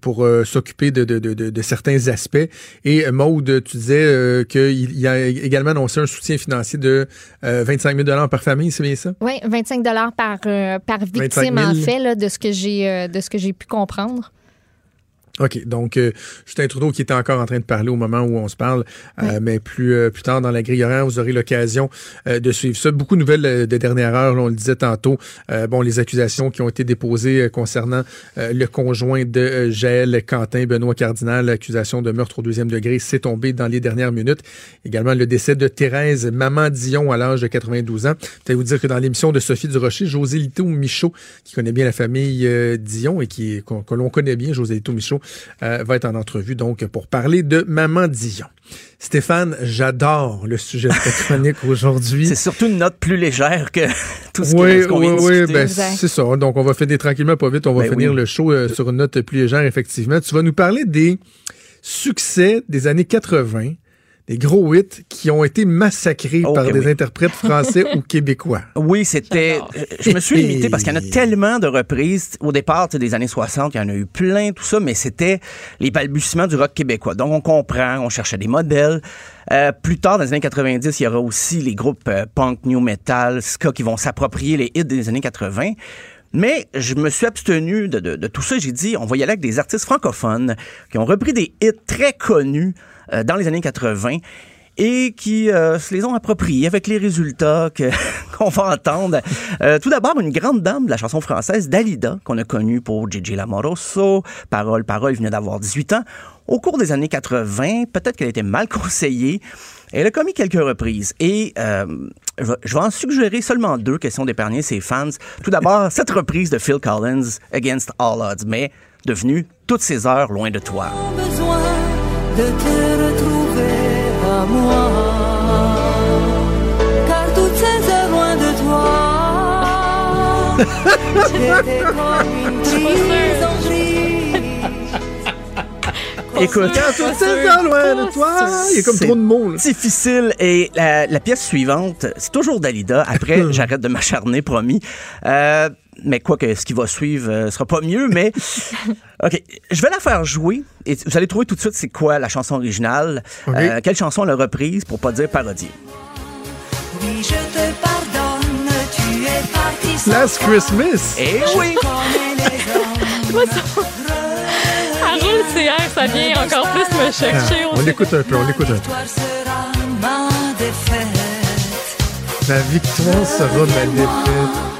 pour s'occuper de, de, de, de, certains aspects. Et Maude, tu disais qu'il il y a également annoncé un soutien financier de 25 euh, 000 par famille, c'est bien ça? Oui, 25 par, euh, par victime, en fait, de ce que j'ai euh, de ce que j'ai pu comprendre. OK. Donc, euh, Justin Trudeau qui était encore en train de parler au moment où on se parle, euh, mais plus euh, plus tard dans la grille horaire, vous aurez l'occasion euh, de suivre ça. Beaucoup de nouvelles de dernière heure, on le disait tantôt. bon, les accusations qui ont été déposées concernant le conjoint de Jaël Quentin, Benoît Cardinal, l'accusation de meurtre au deuxième degré, c'est tombé dans les dernières minutes. Également le décès de Thérèse Maman Dion à l'âge de 92 ans. Je vous dire que dans l'émission de Sophie Durocher, José Lito Michaud, qui connaît bien la famille Dion et qui que l'on connaît bien, José Lito Michaud, euh, va être en entrevue donc pour parler de Maman Dion. Stéphane, j'adore le sujet de ta chronique aujourd'hui. C'est surtout une note plus légère que tout ce oui, qu'on vient oui, oui, ben, c'est ça. Donc, on va finir tranquillement, pas vite. On va ben finir le show euh, sur une note plus légère, effectivement. Tu vas nous parler des succès des années 80 des gros hits qui ont été massacrés par des interprètes français ou québécois. Oui, c'était. Euh, je me suis limité parce qu'il y en a tellement de reprises. Au départ, des années 60, il y en a eu plein, tout ça, mais c'était les balbutiements du rock québécois. Donc, on comprend, on cherchait des modèles. Euh, plus tard, dans les années 90, il y aura aussi les groupes euh, punk, new metal, ska qui vont s'approprier les hits des années 80. Mais je me suis abstenu de, de, de tout ça. J'ai dit, on va y aller avec des artistes francophones qui ont repris des hits très connus euh, dans les années 80 et qui euh, se les ont appropriés avec les résultats qu'on va entendre. Euh, tout d'abord, une grande dame de la chanson française, Dalida, qu'on a connue pour Gigi Lamoroso, Parole, Parole, venait d'avoir 18 ans. Au cours des années 80, peut-être qu'elle était mal conseillée. Elle a commis quelques reprises et euh, je vais en suggérer seulement deux, question d'épargner ses fans. Tout d'abord, cette reprise de Phil Collins, Against All Odds, mais devenue Toutes ces heures loin de toi. besoin de te retrouver à moi. Car toutes ces heures loin de toi, j'étais comme une prise en Écoute, Quand tout dans loin de toi, il y a comme trop de mots. difficile. Et la, la pièce suivante, c'est toujours Dalida. Après, j'arrête de m'acharner, promis. Euh, mais quoi que ce qui va suivre euh, sera pas mieux, mais OK, je vais la faire jouer et vous allez trouver tout de suite c'est quoi la chanson originale, OK. euh, quelle chanson elle a reprise pour pas dire parodie? Oui, je te pardonne, tu es parti sans Last. Christmas. Eh oui! Moi, ça- Harold CR, ça vient encore plus me chercher. Ah, on l'écoute un peu, on l'écoute un peu. Victoire sera ma défaite. La victoire sera ma défaite.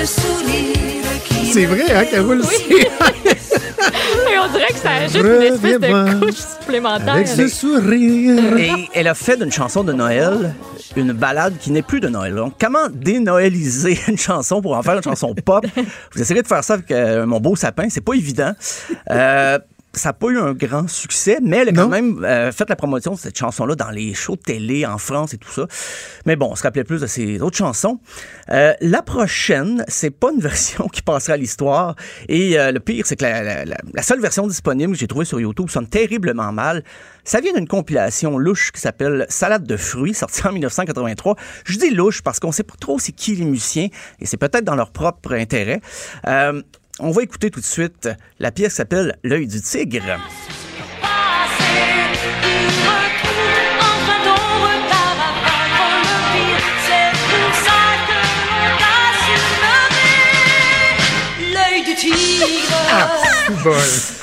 Ce sourire qui C'est vrai, hein, Carole? Et on dirait que ça ajoute une espèce de couche supplémentaire. Avec ce sourire. Et elle a fait d'une chanson de Noël une balade qui n'est plus de Noël. Donc, comment dénoëliser une chanson pour en faire une chanson pop? Vous essayerez de faire ça avec euh, mon beau sapin, c'est pas évident. Euh, ça n'a pas eu un grand succès, mais elle a quand Non. même euh, fait la promotion de cette chanson-là dans les shows de télé en France et tout ça. Mais bon, on se rappelait plus de ses autres chansons. Euh, la prochaine, c'est pas une version qui passera à l'histoire. Et euh, le pire, c'est que la, la- la- la seule version disponible que j'ai trouvée sur YouTube sonne terriblement mal. Ça vient d'une compilation louche qui s'appelle Salade de fruits, sortie en 1983. Je dis louche parce qu'on sait pas trop c'est qui les musiciens et c'est peut-être dans leur propre intérêt. On va écouter tout de suite la pièce s'appelle L'œil du tigre. L'œil du tigre. Bon.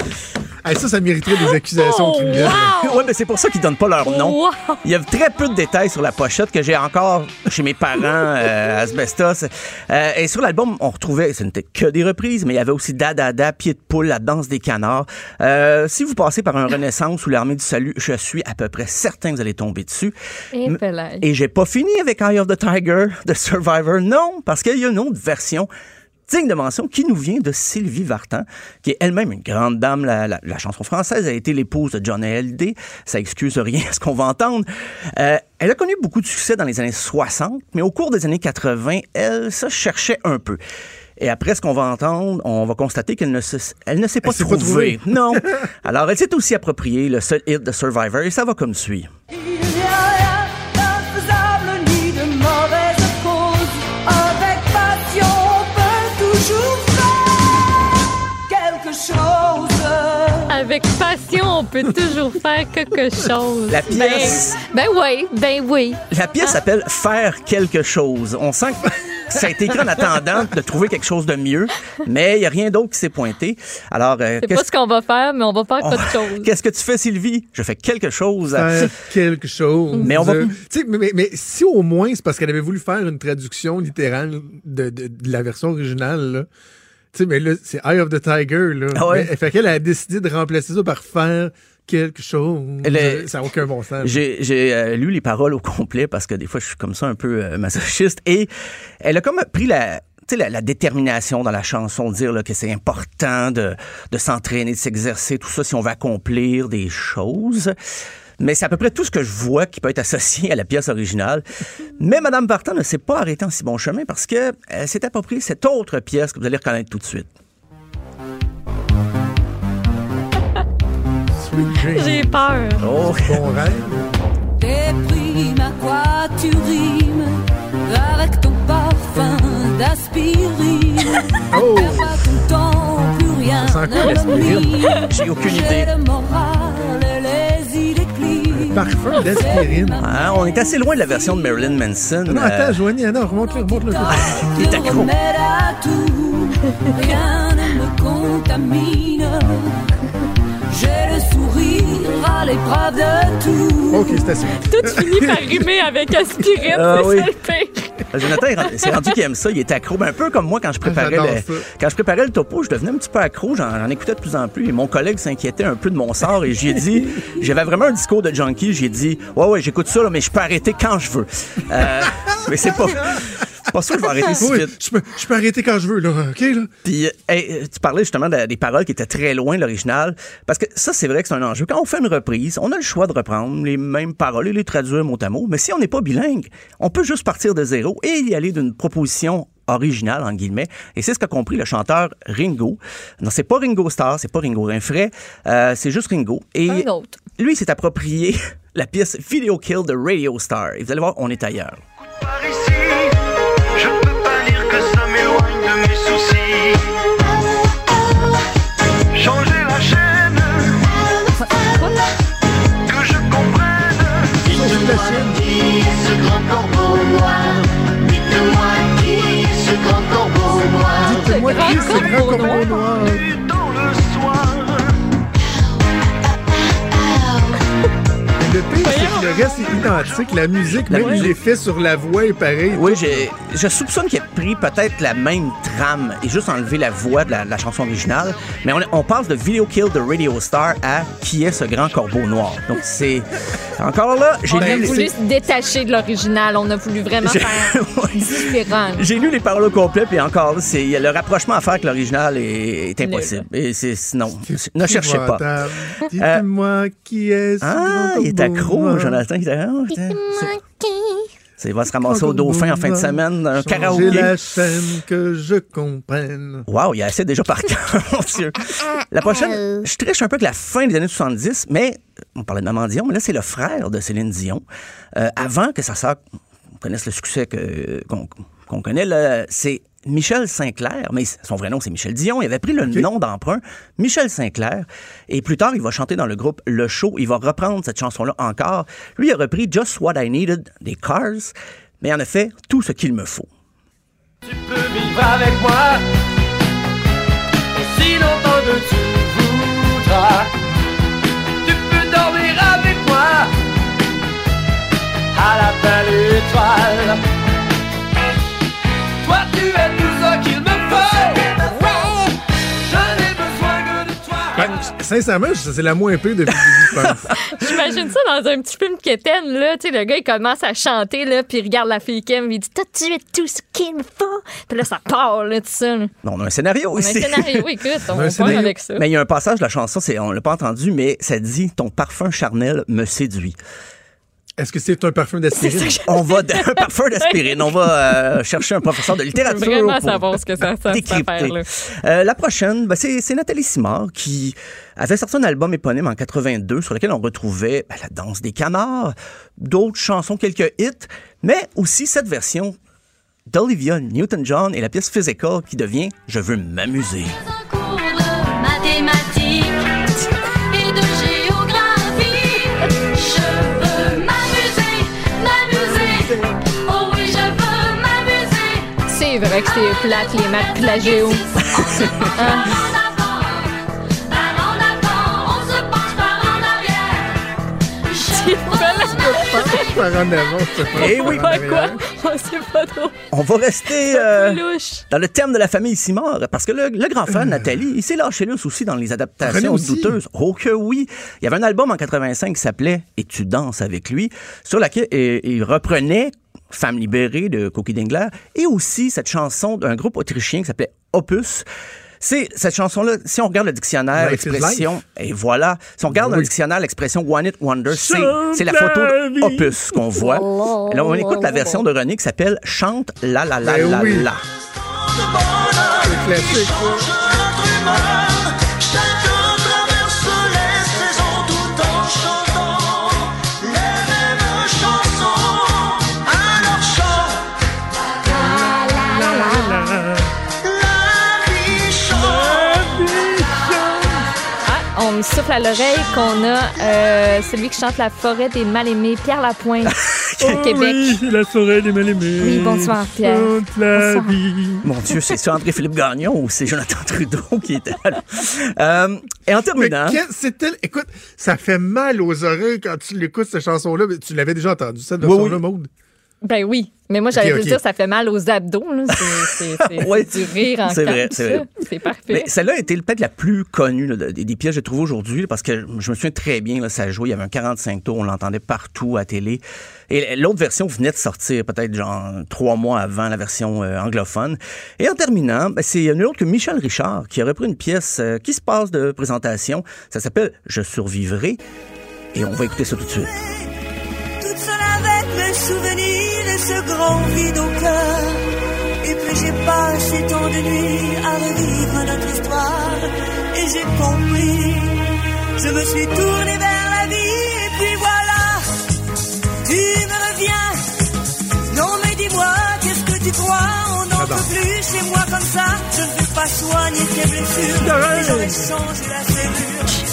Hey, ça, ça mériterait des accusations Oh, criminelles. wow! Ouais, mais c'est pour ça qu'ils donnent pas leur nom. Wow! Il y a très peu de détails sur la pochette que j'ai encore chez mes parents, euh, Asbestos. Euh, et sur l'album, on retrouvait, ce n'était que des reprises, mais il y avait aussi Da Da Da, Pied de poule, La danse des canards. Euh, si vous passez par un Renaissance ou l'Armée du Salut, je suis à peu près certain que vous allez tomber dessus. Et. Et j'ai pas fini avec Eye of the Tiger de Survivor. Non, parce qu'il y a une autre version digne de mention qui nous vient de Sylvie Vartan, qui est elle-même une grande dame. La, la- la chanson française a été l'épouse de John Hallyday. Ça excuse rien à ce qu'on va entendre. Euh, elle a connu beaucoup de succès dans les années 60, mais au cours des années 80, elle se cherchait un peu. Et après ce qu'on va entendre, on va constater qu'elle ne, se, elle ne s'est pas s'est pas trouvée. trouvée. Non. Alors, elle s'est aussi appropriée le seul hit de Survivor, et ça va comme suit. Avec passion, on peut toujours faire quelque chose. La pièce- Ben, ben oui, ben oui. La pièce s'appelle Faire quelque chose. On sent que ça a été écrit en attendant de trouver quelque chose de mieux, mais il n'y a rien d'autre qui s'est pointé. Alors, euh, C'est pas qu'est-ce ce qu'on va faire, mais on va faire on- autre chose. qu'est-ce que tu fais, Sylvie? Je fais quelque chose. Faire quelque chose. Mais on va- Tu sais, mais, mais- mais si au moins c'est parce qu'elle avait voulu faire une traduction littérale de, de- de la version originale, là. Tu sais, mais là, c'est Eye of the Tiger, là. Ah ouais? Mais- fait qu'elle a décidé de remplacer ça par faire quelque chose. Ça n'a aucun bon sens. J'ai euh, lu les paroles au complet parce que des fois, je suis comme ça un peu euh, masochiste. Et elle a comme pris la, la, la détermination dans la chanson, de dire là, que c'est important de, de s'entraîner, de s'exercer, tout ça, si on veut accomplir des choses. Mais c'est à peu près tout ce que je vois qui peut être associé à la pièce originale. Mais Madame Barton ne s'est pas arrêtée en si bon chemin parce que elle s'est appropriée cette autre pièce que vous allez reconnaître tout de suite. J'ai peur. Oh, Bon rêve? Déprime à quoi tu rimes avec ton parfum d'aspirine. Oh! Perds pas ton temps, plus rien. J'ai aucune idée. Parfum d'aspirine. Hein, on est assez loin de la version de Marilyn Manson. Non, non, Euh, attends, Joanie, non, remonte-le, remonte-le. il est accro. remède à tout. Rien ne me contamine. À l'épreuve de tout. OK, c'est assez. Tout finit par rimer avec aspirine, Ah c'est oui. ça le pire. Jonathan, c'est rendu qu'il aime ça. Il était accro. Ben, un peu comme moi quand je préparais le, quand je préparais le topo, je devenais un petit peu accro. J'en, j'en écoutais de plus en plus. Et mon collègue s'inquiétait un peu de mon sort. Et j'ai dit, j'avais vraiment un discours de junkie. J'ai dit, ouais, ouais, j'écoute ça, là, mais je peux arrêter quand je veux. Euh, mais c'est pas, pas sûr que je vais arrêter si Oui, vite. je peux, je peux arrêter quand je veux, là. OK, là? Puis, euh, hey, tu parlais justement de- des paroles qui étaient très loin de l'original. Parce que ça, c'est vrai que c'est un enjeu. Quand on fait une reprise, on a le choix de reprendre les mêmes paroles et les traduire mot à mot. Mais si on n'est pas bilingue, on peut juste partir de zéro et y aller d'une proposition originale, en guillemets. Et c'est ce qu'a compris le chanteur Ringo. Non, c'est pas Ringo Starr, c'est pas Ringo Rinfray, euh, c'est juste Ringo. Et Un autre. lui, il s'est approprié la pièce Video Kill de Radio Star. Et vous allez voir, on est ailleurs. La chaîne. Qui est ce grand corbeau noir Dites-moi qui est ce grand corbeau noir Dites-moi qui c'est le grand corbeau noir? Dans le soir. Le pire, le reste est identique. La musique, même musique. l'effet sur la voix est pareil. Oui, j'ai- je soupçonne qu'il a pris peut-être la même trame et juste enlevé la voix de la, de la chanson originale. Mais on, on passe de Video Kill de Radio Star à Qui est ce grand corbeau noir? Donc c'est encore là, j'ai On a lu, voulu se détacher de l'original. On a voulu vraiment J'ai- faire différent. j'ai lu les paroles au complet puis encore là, c'est le rapprochement à faire avec l'original est, est impossible. Et c'est non, ne cherchez pas. Épouvantable. Dites-moi qui est ce Ah, grand il est accro, noir? Jonathan. Il va se ramasser au dauphin en fin de semaine, un karaoké. la chaîne que je comprenne. Wow, il y a assez déjà par cœur, mon Dieu. La prochaine, je triche un peu avec la fin des années 70, mais on parlait de Maman Dion, mais là, c'est le frère de Céline Dion. Euh, avant que sa sœur connaisse le succès que- qu'on qu'on connaît, là, c'est Michel Sinclair, mais son vrai nom, c'est Michel Dion. Il avait pris le nom d'emprunt, Michel Sinclair. Et plus tard, il va chanter dans le groupe Le Show. Il va reprendre cette chanson-là encore. Lui, il a repris Just What I Needed des Cars, mais en a fait tout ce qu'il me faut. Tu peux vivre avec moi aussi longtemps que tu voudras. Tu peux dormir avec moi à la belle étoile. Toi, tu es tout ce qu'il me faut. Je n'ai besoin que de toi. Ben, sincèrement, je- c'est la moins pire de Vivi, je pense. J'imagine ça dans un petit film quétaine, là. Tu sais, le gars, il commence à chanter, là, puis il regarde la fille Kim, il dit Toi, tu es tout ce qu'il me faut. Puis là, ça part, là, tout ça. là. Non, on a un scénario On a un scénario, écoute, on scénario. avec ça. Mais il y a un passage de la chanson, c'est, on l'a pas entendu, mais ça dit Ton parfum charnel me séduit. Est-ce que c'est un parfum d'aspirine? On va d'un parfum d'aspirine. On va euh, chercher un professeur de littérature. vraiment pour savoir ce que ça, décrypter. Euh, la prochaine, ben, c'est, c'est Nathalie Simard qui avait sorti un album éponyme en 82 sur lequel on retrouvait ben, la danse des canards, d'autres chansons, quelques hits, mais aussi cette version d'Olivia Newton-John et la pièce Physical qui devient Je veux m'amuser. Vrai que c'est plate, les maths pis la géo. Par en avant, par en avant, on se penche par en arrière. Je veux Par en avant, c'est pas Eh oui, Pas quoi? On sait pas trop. On va rester euh, dans le thème de la famille Simard, parce que le, le grand frère de Nathalie, il s'est lâché là aussi dans les adaptations aussi. douteuses. Oh que oui! Il y avait un album en 85 qui s'appelait Et tu danses avec lui, sur laquelle euh, il reprenait Femme libérée de Cookie Dingler et aussi cette chanson d'un groupe autrichien qui s'appelait Opus. C'est cette chanson-là, si on regarde le dictionnaire, l'expression, et voilà, si on regarde dans le dictionnaire l'expression One It Wonder, c'est la photo d'Opus qu'on voit. Et là, on écoute la version de René qui s'appelle Chante la la la Ben la oui. la. C'est classique. Me souffle à l'oreille qu'on a euh, celui qui chante La forêt des mal-aimés, Pierre Lapointe. au Québec. Oui, la forêt des mal-aimés. Oui, bonsoir, Pierre. Chante la Bonsoir. vie. Mon Dieu, c'est ça André-Philippe Gagnon ou c'est Jonathan Trudeau qui était là? Euh, et en Mais terminant... c'était. Écoute, ça fait mal aux oreilles quand tu l'écoutes, cette chanson-là. mais Tu l'avais déjà entendue, cette Oui, oui. Maude? Ben oui. Mais moi, j'allais Ok, te ok. dire, ça fait mal aux abdos. là. C'est- Ouais, du rire en c'est vrai, c'est ça. vrai. C'est parfait. Celle-là a été peut-être la plus connue là, de- des, pièces que j'ai trouvées aujourd'hui parce que je me souviens très bien, là, ça jouait, il y avait un 45 tours, on l'entendait partout à télé. Et l'autre version venait de sortir peut-être genre trois mois avant la version euh, anglophone. Et en terminant, ben, c'est nul autre que Michel Richard qui a repris une pièce euh, qui se passe de présentation. Ça s'appelle Je survivrai. Et on va écouter ça tout de suite. Mes souvenirs et ce grand vide au cœur. Et puis j'ai passé tant de nuits à revivre notre histoire. Et j'ai compris, je me suis tourné vers la vie. Et puis voilà, tu me reviens. Non mais dis-moi, qu'est-ce que tu crois? On n'en peut plus chez moi comme ça. Je ne vais pas soigner tes blessures. J'aurais changé la pensé.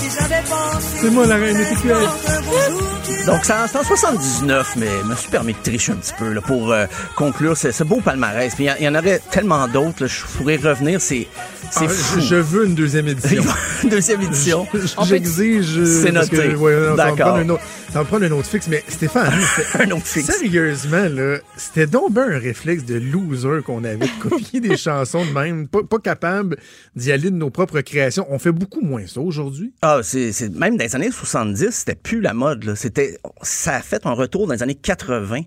C'est moi, la reine tu Donc, c'est en, c'est en 79, mais je me suis permis de tricher un petit peu là, pour euh, conclure ce, beau palmarès. Puis il y y, en aurait tellement d'autres, je pourrais revenir, c'est c'est Ah, fou. je, veux une deuxième édition. Deuxième édition. J'exige. C'est parce que, noté. ouais, non, D'accord. Ça va prendre un autre fixe. Mais Stéphane, Un autre fixe. sérieusement, là, c'était donc ben un réflexe de loser qu'on avait de copier des chansons de même. Pas, pas capable d'y aller de nos propres créations. On fait beaucoup moins ça aujourd'hui. Ah, c'est c'est- même dans les années 70, c'était plus la mode. Là. C'était, ça a fait un retour dans les années 80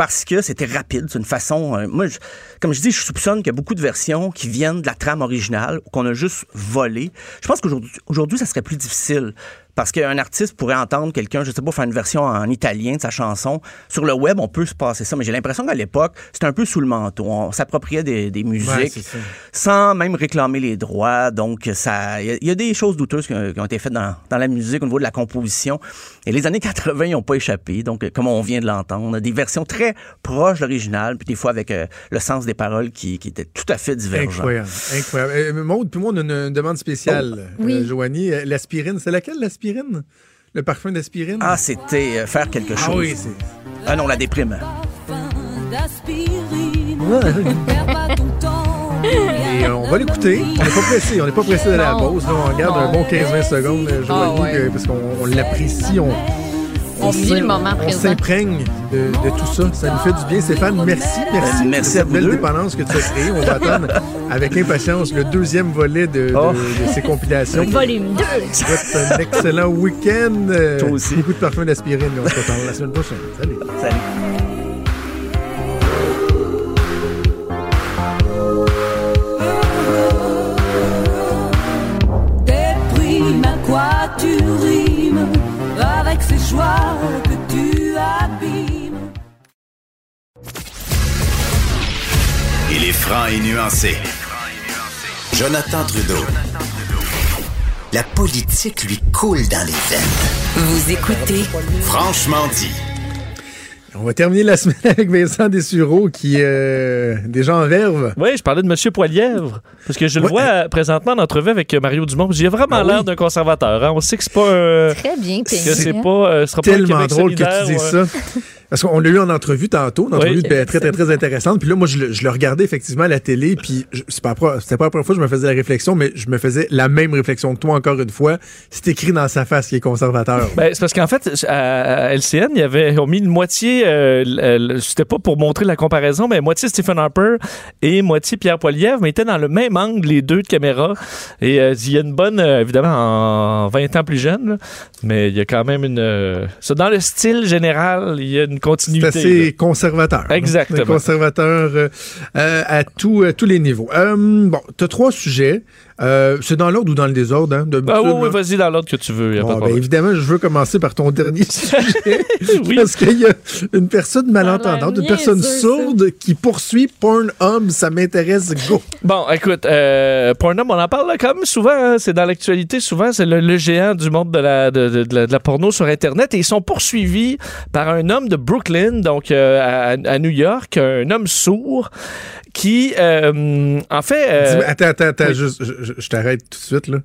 parce que c'était rapide. C'est une façon. euh, moi, je- comme je dis, je soupçonne qu'il y a beaucoup de versions qui viennent de la trame originale ou qu'on a juste volé. Je pense qu'aujourd'hui, aujourd'hui, ça serait plus difficile. Parce qu'un artiste pourrait entendre quelqu'un, je sais pas, faire une version en italien de sa chanson. Sur le web, on peut se passer ça, mais j'ai l'impression qu'à l'époque, c'était un peu sous le manteau. On s'appropriait des, des musiques sans même réclamer les droits. Donc, ça, il y a- il y, a des choses douteuses qui ont, qui ont été faites dans, dans la musique au niveau de la composition. Et les années 80, ils n'ont pas échappé. Donc, comme on vient de l'entendre, on a des versions très proches de l'original, puis des fois avec euh, le sens des paroles qui, qui étaient tout à fait divergents. Incroyable. Incroyable. Euh, Maude, puis moi, on a une, une demande spéciale. Oh, oui. Euh, Joanie, Euh, l'aspirine, c'est laquelle l'aspirine? Le parfum d'aspirine? Ah, c'était euh, faire quelque chose. Ah oui, c'est. Ah non, la déprime. Et euh, on va l'écouter. On n'est pas pressé. On n'est pas pressé d'aller à la pause. là. on regarde un bon 15-20 secondes, euh, Joanie, Ah ouais. euh, parce qu'on on l'apprécie. On, On vit le moment on s'imprègne de, de tout ça. Ça nous fait du bien. Stéphane, merci. Merci, merci de cette à vous belle deux. dépendance que tu as créée. On va attendre avec impatience le deuxième volet de, Oh. de ces compilations. Volume 2. Je te souhaite un excellent week-end. Toi aussi. Beaucoup de parfum d'aspirine. On se reparle la semaine prochaine. Salut. Salut. Tu avec ces joies que tu abîmes. Il est franc et nuancé. Jonathan Trudeau. La politique lui coule dans les veines. Vous écoutez Franchement dit. On va terminer la semaine avec Vincent Dessureau qui euh, déjà en verve. Oui, je parlais de M. Poilièvre. Parce que je le Ouais. vois euh, présentement en entrevue avec euh, Mario Dumont. J'ai vraiment Ah oui. l'air d'un conservateur. hein. On sait que c'est pas un. Très bien que c'est hein. pas. euh, ce sera pas Tellement drôle que tu dises ça. Parce qu'on l'a eu en entrevue tantôt, une entrevue Oui. très, très, très intéressante. Puis là, moi, je le, je le regardais effectivement à la télé, puis c'est pas, c'était pas la première fois que je me faisais la réflexion, mais je me faisais la même réflexion que toi encore une fois. C'est écrit dans sa face qu'il est conservateur. Ben, c'est parce qu'en fait, à, LCN, il y avait, ils ont mis une moitié, euh, l- c'était pas pour montrer la comparaison, mais moitié Stephen Harper et moitié Pierre Poilievre, mais ils étaient dans le même angle, les deux de caméra. Et euh, il y a une bonne, euh, évidemment, en 20 ans plus jeune, là, mais il y a quand même une. euh, ça, dans le style général, il y a une C'est continuité. assez là. conservateur. hein. Exactement. Conservateur euh, euh, à, tout, à tous les niveaux. Euh, bon, tu as trois sujets. Euh, c'est dans l'ordre ou dans le désordre, hein, Ah oui, oui, vas-y dans l'ordre que tu veux. y a Bon, pas de ben, évidemment, je veux commencer par ton dernier sujet. Oui. Parce qu'il y a une personne malentendante, une personne ça. sourde qui poursuit Pornhub. Ça m'intéresse, go. Bon, écoute, euh, Pornhub, on en parle là, quand même souvent. hein, c'est dans l'actualité souvent. C'est le, le géant du monde de la, de, de- de la, de la porno sur Internet. Et ils sont poursuivis par un homme de Brooklyn, donc euh, à, à New York, un homme sourd, qui, euh, en fait... euh, attends, attends, attends, oui. juste, je, t'arrête tout de suite, là.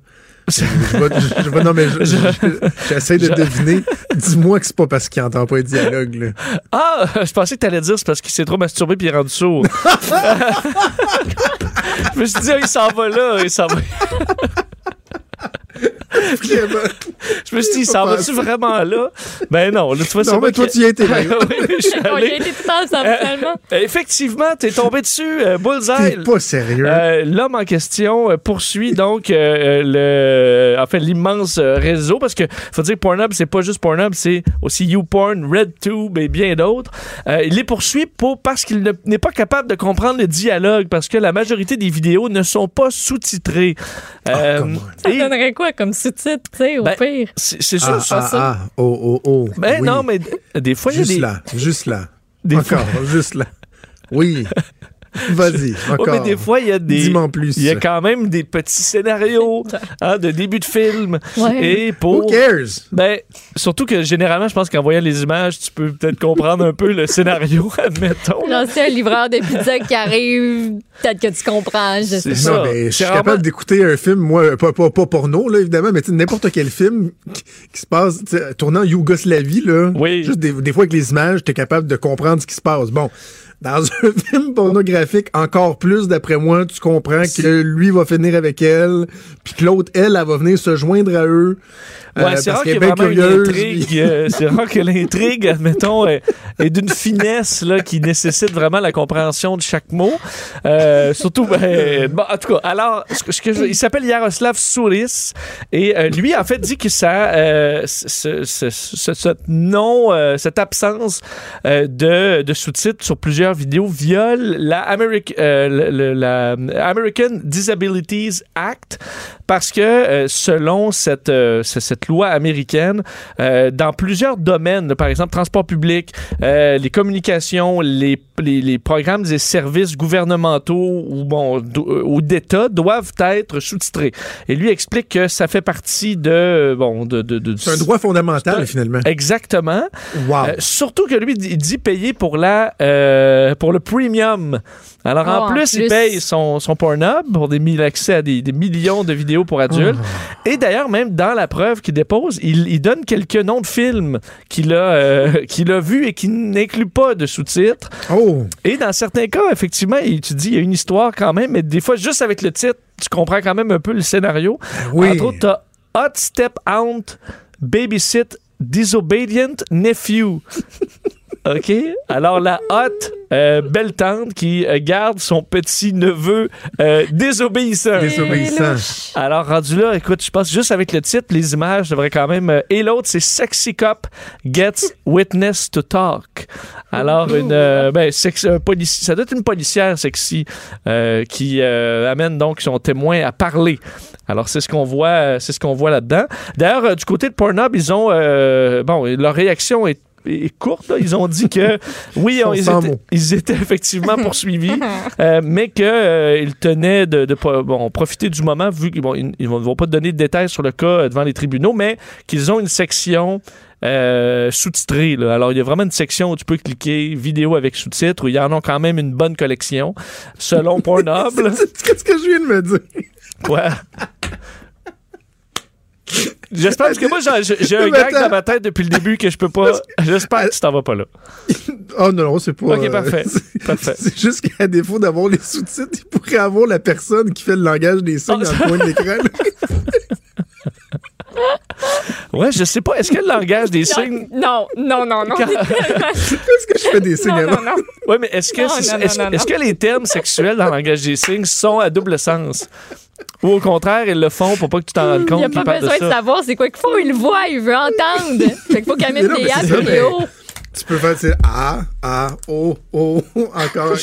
je, vais- je- non, mais je- je- j'essaie de deviner. Dis-moi que c'est pas parce qu'il entend pas le dialogue, là. Ah, je pensais que t'allais dire c'est parce qu'il s'est trop masturbé puis il est rendu sourd. je me suis dit, ah, il s'en va là, il s'en va. Je me suis dit, s'en va-tu vraiment là? Ben non, là, tu vois, c'est Non, mais toi, que- tu y été là. Oui, je suis allé. été tout ensemble, finalement. Euh, effectivement, t'es tombé dessus, euh, bullseye. T'es pas sérieux. Euh, L'homme en question euh, poursuit donc euh, le, en fait, l'immense réseau parce que faut dire que Pornhub c'est pas juste Pornhub, c'est aussi YouPorn, RedTube et bien d'autres. Euh, il les poursuit pour parce qu'il ne- n'est pas capable de comprendre le dialogue parce que la majorité des vidéos ne sont pas sous-titrées. Euh, come Ça donnerait quoi comme sous-titre, tu sais, au Ben, pire? c'est ah, sûr. ah, ah, oh, oh, oh. Ben Oui. non, mais des fois il y a Juste des là, juste là. Des encore, juste là. Oui. Vas-y, Ouais, encore. mais des fois, il y a des. Dis-moi en plus. Il y a quand même des petits scénarios hein, de début de film. Ouais. Et Who pour. cares? Ben, surtout que généralement, je pense qu'en voyant les images, tu peux peut-être comprendre un peu le scénario, admettons. Là, c'est un livreur de pizza qui arrive, peut-être que tu comprends, je sais ça. Non, mais je suis vraiment- capable d'écouter un film, moi, pas, pas, pas porno, là, évidemment, mais tu sais, n'importe quel film qui, qui se passe, tu tournant en Yougoslavie, là. Oui. Juste des, des fois, avec les images, t'es capable de comprendre ce qui se passe. Bon. Dans un film pornographique, encore plus, d'après moi, tu comprends que lui va finir avec elle, puis que l'autre, elle, elle va venir se joindre à eux. Ouais, euh, c'est rare qu'il y ait vraiment une intrigue. puis- euh, c'est rare que l'intrigue, admettons, est, est d'une finesse là, qui nécessite vraiment la compréhension de chaque mot. Euh, surtout, ben, bon, en tout cas, alors, ce que, ce que je- il s'appelle Yaroslav Souris et euh, lui, en fait, dit que ça, euh, ce, non, euh, cette absence euh, de, de sous-titres sur plusieurs vidéos viole la, Ameri- euh, le- la American Disabilities Act parce que euh, selon cette, euh, ce- cette loi américaine, dans plusieurs domaines, par exemple transport public, les communications, les, les, les programmes et services gouvernementaux ou, bon, ou d'État doivent être sous-titrés. Et lui explique que ça fait partie de... Bon, de, de, de- C'est un droit fondamental, finalement. Exactement. Wow. Surtout que lui, il dit payer pour, la, euh, pour le premium. Alors, Oh, en, en plus, il paye son, son Pornhub pour des mille accès à des, des millions de vidéos pour adultes. Et d'ailleurs, même dans la preuve qu'il dépose, il, il donne quelques noms de films qu'il a, euh, qu'il a vus et qui n'incluent pas de sous-titres. Oh! Et dans certains cas, effectivement, il- tu dis, il y a une histoire quand même, mais des fois, juste avec le titre, tu comprends quand même un peu le scénario. oui. Entre autres, t'as Hot Step Aunt, Babysit, Disobedient Nephew. OK? Alors, la hot euh, belle tante qui euh, garde son petit neveu euh, désobéissant. Désobéissant. Alors, rendu là, écoute, je pense juste avec le titre, les images devraient quand même. euh, et l'autre, c'est Sexy Cop Gets Witness to Talk. Alors, une. euh, ben, sex- un polici- ça doit être une policière sexy euh, qui euh, amène donc son témoin à parler. Alors, c'est ce qu'on voit, c'est ce qu'on voit là-dedans. D'ailleurs, euh, du côté de Pornhub, ils ont. euh, bon, leur réaction est est courte. là. Ils ont dit que oui, on- ils, étaient, mots. ils étaient effectivement poursuivis, euh, mais qu'ils tenaient de, bon, profiter du moment, vu qu'ils bon, ils ne vont, vont pas donner de détails sur le cas euh, devant les tribunaux, mais qu'ils ont une section euh, sous-titrée. là. Alors, il y a vraiment une section où tu peux cliquer vidéo avec sous-titres, où il y en a quand même une bonne collection, selon Pornhub. Qu'est-ce que je viens de me dire? Quoi? J'espère parce que moi j'ai j'ai un gag dans ma tête depuis le début que je peux pas. J'espère que tu t'en vas pas là. Oh non, non, c'est pas. Ok, parfait. c'est- Parfait. C'est juste qu'à défaut d'avoir les sous-titres, il pourrait avoir la personne qui fait le langage des signes dans le coin de l'écran. Ouais, je sais pas. Est-ce que le langage des signes. Non, non, non, non. Quand- Est-ce que je fais des signes non, avant? non, non. Ouais, mais est-ce que, Non, c'est- non, non, est-ce, non, est-ce que les termes sexuels dans le langage des signes sont à double sens? Ou au contraire, ils le font pour pas que tu t'en rendes Il compte n'y a pas de besoin de, savoir c'est quoi qu'il faut. Il le voit, il veut entendre. Fait qu'il faut qu'elle mette des apps ça, vidéo. mais- Tu peux faire, c'est A, A, O, O, encore.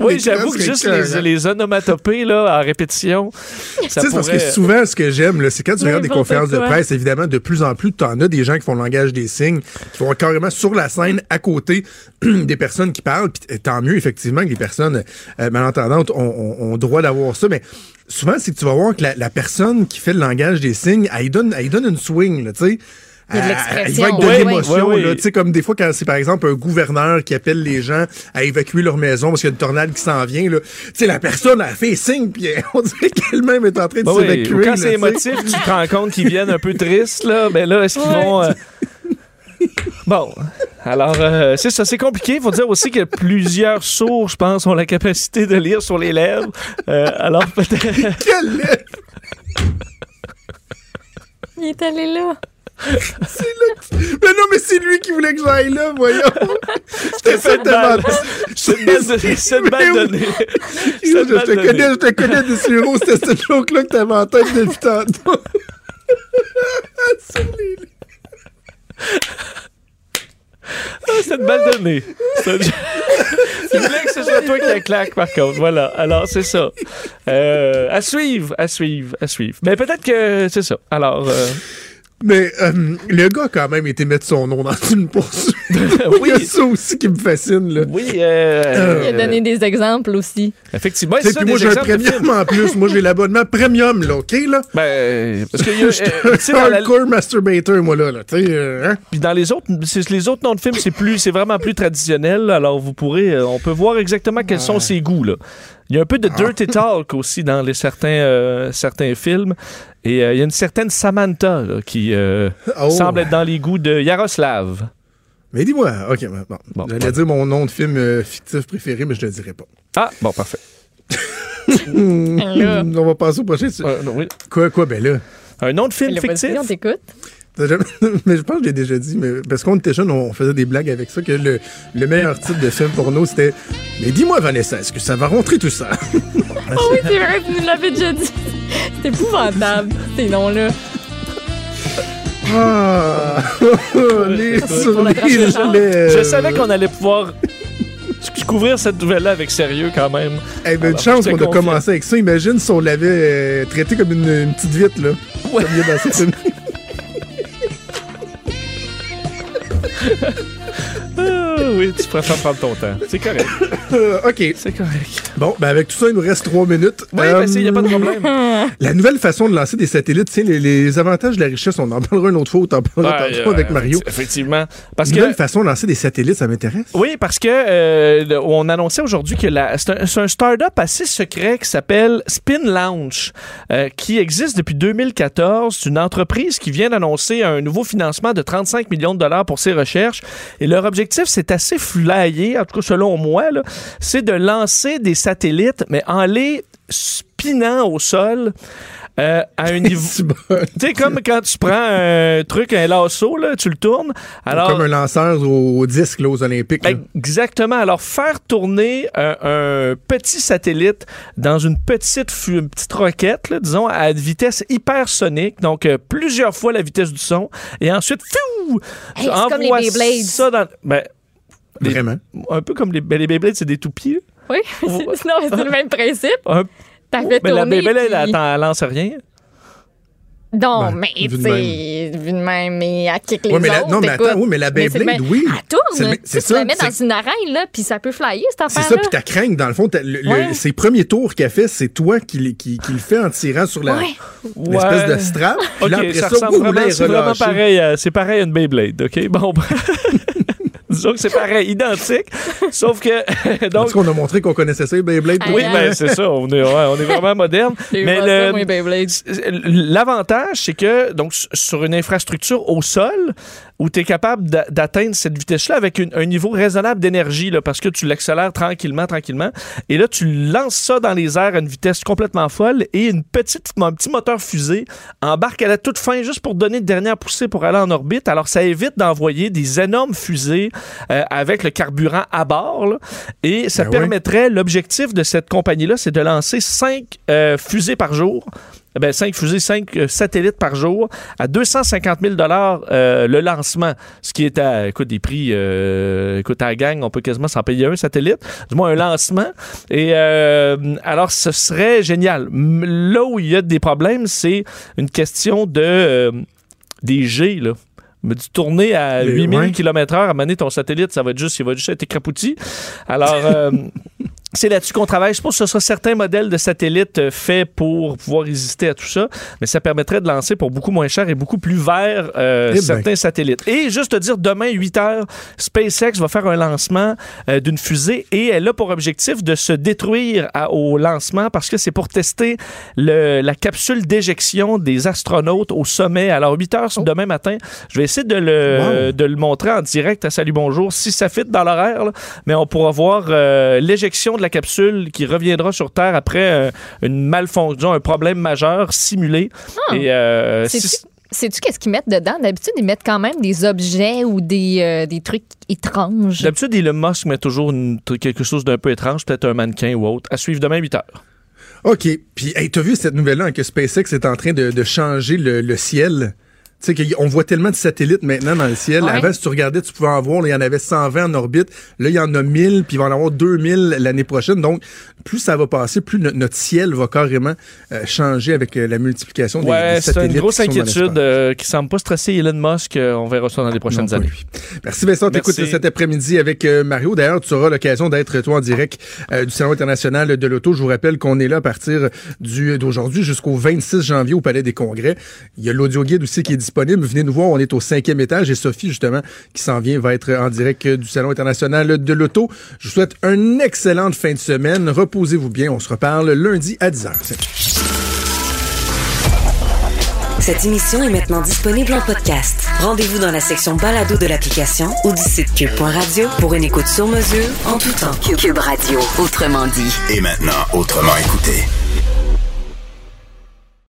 Oui, j'avoue que juste les, les onomatopées là, en répétition, ça Tu sais, c'est parce pourrait... que souvent, ce que j'aime, là, c'est quand tu regardes des conférences de presse, évidemment, de plus en plus, tu en as des gens qui font le langage des signes, qui vont carrément sur la scène, à côté des personnes qui parlent. Puis tant mieux, effectivement, que les personnes euh, malentendantes ont, ont- ont droit d'avoir ça. Mais souvent, c'est que tu vas voir que la, la personne qui fait le langage des signes, elle y donne, elle y donne une swing, là, tu sais. Il y a de à- l'expression. il va être de Oui, l'émotion. oui, oui, là. oui. Tu sais, comme des fois, quand c'est par exemple un gouverneur qui appelle les gens à évacuer leur maison parce qu'il y a une tornade qui s'en vient, là. Tu sais, la personne a fait signe, puis on dirait qu'elle-même est en train de Ben oui, s'évacuer. quand c'est émotif, tu te rends compte qu'ils viennent un peu tristes, là. Ben là, est-ce qu'ils vont. euh, Bon, alors, euh, c'est ça, c'est compliqué. Il faut dire aussi que plusieurs sourds, je pense, ont la capacité de lire sur les lèvres. Euh, alors, peut-être. Quelle lettre! Il est allé là. Mais non, mais c'est lui qui voulait que j'aille là, voyons. C'était une balle. C'est une balle c'est une balle donnée. Je, C'est te connais, je te connais de Siro, c'était cette joke-là que t'avais en tête depuis tantôt. Ah, c'est une balle donnée. C'est voulait que ce soit toi qui la claque, par contre. Voilà. Alors, c'est ça. Euh, à suivre, à suivre, à suivre. Mais peut-être que c'est ça. Alors, euh, Mais euh, le gars, a quand même, été mettre son nom dans une poursuite. Oui. Il y a ça aussi qui me fascine, là. oui. euh, Il a donné des exemples aussi. Effectivement. C'est ça, puis moi, j'ai un premium en plus. Moi, j'ai l'abonnement premium, là, OK, là? Ben, parce que y a, Je suis euh, un la- masturbator, moi, là. là. Tu sais, euh, hein? Puis dans les autres, les autres noms de films, c'est plus, c'est vraiment plus traditionnel. Alors vous pourrez, euh, on peut voir exactement quels sont ses goûts là. Il y a un peu de dirty talk aussi dans les certains euh, certains films. Et euh, il y a une certaine Samantha là, qui euh, Oh. semble être dans les goûts de Yaroslav. Mais dis-moi, OK, bon. bon. J'allais bon. dire mon nom de film euh, fictif préféré, mais je le dirai pas. Ah bon parfait. On va passer au prochain. Euh, non, oui. Quoi, quoi, ben là? Un nom de film fictif? on t'écoute. T'as jamais- mais je pense que je l'ai déjà dit, mais parce qu'on était jeunes, on faisait des blagues avec ça, que le, le meilleur titre de film porno, c'était Mais dis-moi, Vanessa, est-ce que ça va rentrer tout ça? Oh oui, c'est vrai, tu nous l'avais déjà dit. C'est épouvantable, ces noms-là. Ah! les pour. Je savais qu'on allait pouvoir couvrir cette nouvelle-là avec sérieux quand même. Eh ben, une chance qu'on a commencé avec ça. Imagine si on l'avait euh, traité comme une, une petite vitre, là. Ouais. 呵呵。Oui, tu préfères prendre ton temps. C'est correct. Euh, OK. C'est correct. Bon, ben avec tout ça, il nous reste trois minutes. Oui, Euh, ben, il n'y a pas de problème. La nouvelle façon de lancer des satellites, tu sais, les, les avantages de la richesse, on en parlera une autre fois, on t'en parlera Ouais, tantôt euh, avec Mario. Effectivement. Parce nouvelle que. façon de lancer des satellites, ça m'intéresse. Oui, parce que euh, on annonçait aujourd'hui que c'est un, un start-up assez secret qui s'appelle Spin Launch, euh, qui existe depuis 2014. C'est une entreprise qui vient d'annoncer un nouveau financement de 35 millions de dollars pour ses recherches. Et leur objectif, c'est assez flyé, en tout cas selon moi, c'est de lancer des satellites, mais en les spinant au sol. euh, à un niveau. Tu sais, comme quand tu prends un truc, un lasso, là, tu le tournes. Alors, Comme un lanceur au, au disque là, aux Olympiques. là. Exactement. Alors, faire tourner un, un petit satellite dans une petite, une petite roquette, là, disons, à une vitesse hypersonique, donc euh, plusieurs fois la vitesse du son, et ensuite, fiou, Hey, c'est comme les envoie Beyblades. ça dans... Ben, les- Vraiment. un peu comme les, ben, les Beyblades, c'est des toupies. Oui, c'est- non, mais c'est le même principe. Un, T'as fait mais la tourner, Beyblade, puis- elle, elle lance rien? Non, Ben, mais tu de sais, vu de même, mais à kick les Ouais, mais la- non, mais attends, oui, mais la c'est Beyblade, même- oui. Elle tourne, C'est tu c'est la mets dans c'est- une oreille, là, puis ça peut flyer, cette C'est affaire-là. ça, puis ta crainte, dans le fond, le- ses premiers tours qu'elle fait, c'est toi qui, qui, qui le fait en tirant sur la, Ouais. l'espèce Ouais. de strap. Puis OK, là, après ça, ça, elle c'est vraiment pareil, à- c'est pareil à une Beyblade, OK? Bon, disons que c'est pareil, identique, sauf que... En donc, tout cas, on a montré qu'on connaissait ça, Beyblade. Aïe, oui, ben, c'est ça, on est, ouais, on est vraiment moderne. Mais. L'avantage, c'est que donc sur une infrastructure au sol, où tu es capable d'a- d'atteindre cette vitesse-là avec une- un niveau raisonnable d'énergie, parce que tu l'accélères tranquillement, tranquillement, et là, tu lances ça dans les airs à une vitesse complètement folle, et une petite, un petit moteur fusée embarque à la toute fin juste pour donner une dernière poussée pour aller en orbite. Alors, ça évite d'envoyer des énormes fusées euh, avec le carburant à bord, là, et ça Ben permettrait, l'objectif de cette compagnie-là, c'est de lancer cinq euh, fusées par jour. Eh Ben, 5 fusées, 5 satellites par jour à 250 000 euh, le lancement, ce qui est à écoute, des prix, euh, écoute, à la gang, on peut quasiment s'en payer un satellite, du moins un lancement. Et euh, alors, ce serait génial. Là où il y a des problèmes, c'est une question de euh, des G, là. Me dit tourner à Les- 8000 ouais. km/h, à mener ton satellite, ça va être juste, il va juste être écrapouti. Alors, euh, c'est là-dessus qu'on travaille. Je pense que ce sera certains modèles de satellites euh, faits pour pouvoir résister à tout ça, mais ça permettrait de lancer pour beaucoup moins cher et beaucoup plus vert euh, Eh ben. certains satellites. Et juste te dire, demain, 8 heures, SpaceX va faire un lancement euh, d'une fusée et elle a pour objectif de se détruire à- au lancement parce que c'est pour tester le- la capsule d'éjection des astronautes au sommet. Alors, 8 heures demain matin, je vais essayer de le, Wow. de le montrer en direct à Salut Bonjour si ça fit dans l'horaire, mais on pourra voir euh, l'éjection de la capsule qui reviendra sur Terre après euh, une malfonction, un problème majeur simulé. Ah. Et euh, Sais-tu si- sais-tu qu'est-ce qu'ils mettent dedans? D'habitude, ils mettent quand même des objets ou des, euh, des trucs étranges. D'habitude, Elon Musk met toujours une- quelque chose d'un peu étrange, peut-être un mannequin ou autre. À suivre demain 8 heures. OK. Puis, hey, t'as vu cette nouvelle-là hein, que SpaceX est en train de, de changer le, le ciel? Tu sais, qu'on voit tellement de satellites maintenant dans le ciel. Ouais. Avant, si tu regardais, tu pouvais en voir, là, il y en avait 120 en orbite. Là, il y en a 1000, puis il va en avoir 2000 l'année prochaine. Donc, plus ça va passer, plus no- notre ciel va carrément euh, changer avec euh, la multiplication des, Ouais, des c'est satellites. une grosse inquiétude euh, qui semble pas stresser Elon Musk. Euh, on verra ça dans les prochaines Non, années. Merci Vincent, t'écoutes cet après-midi avec Mario. D'ailleurs, tu auras l'occasion d'être toi en direct du Salon international de l'auto. Je vous rappelle qu'on est là à partir d'aujourd'hui jusqu'au 26 janvier au Palais des Congrès. Il y a l'audio guide aussi qui est disponible. Venez nous voir, on est au cinquième étage et Sophie justement qui s'en vient va être en direct euh, du Salon international de l'auto. Je vous souhaite une excellente fin de semaine. Reposez-vous bien. On se reparle lundi à 10h. Cette émission est maintenant disponible en podcast. Rendez-vous dans la section balado de l'application ou du site cube.radio pour une écoute sur mesure en tout temps. Cube Radio, autrement dit. Et maintenant, autrement écouté.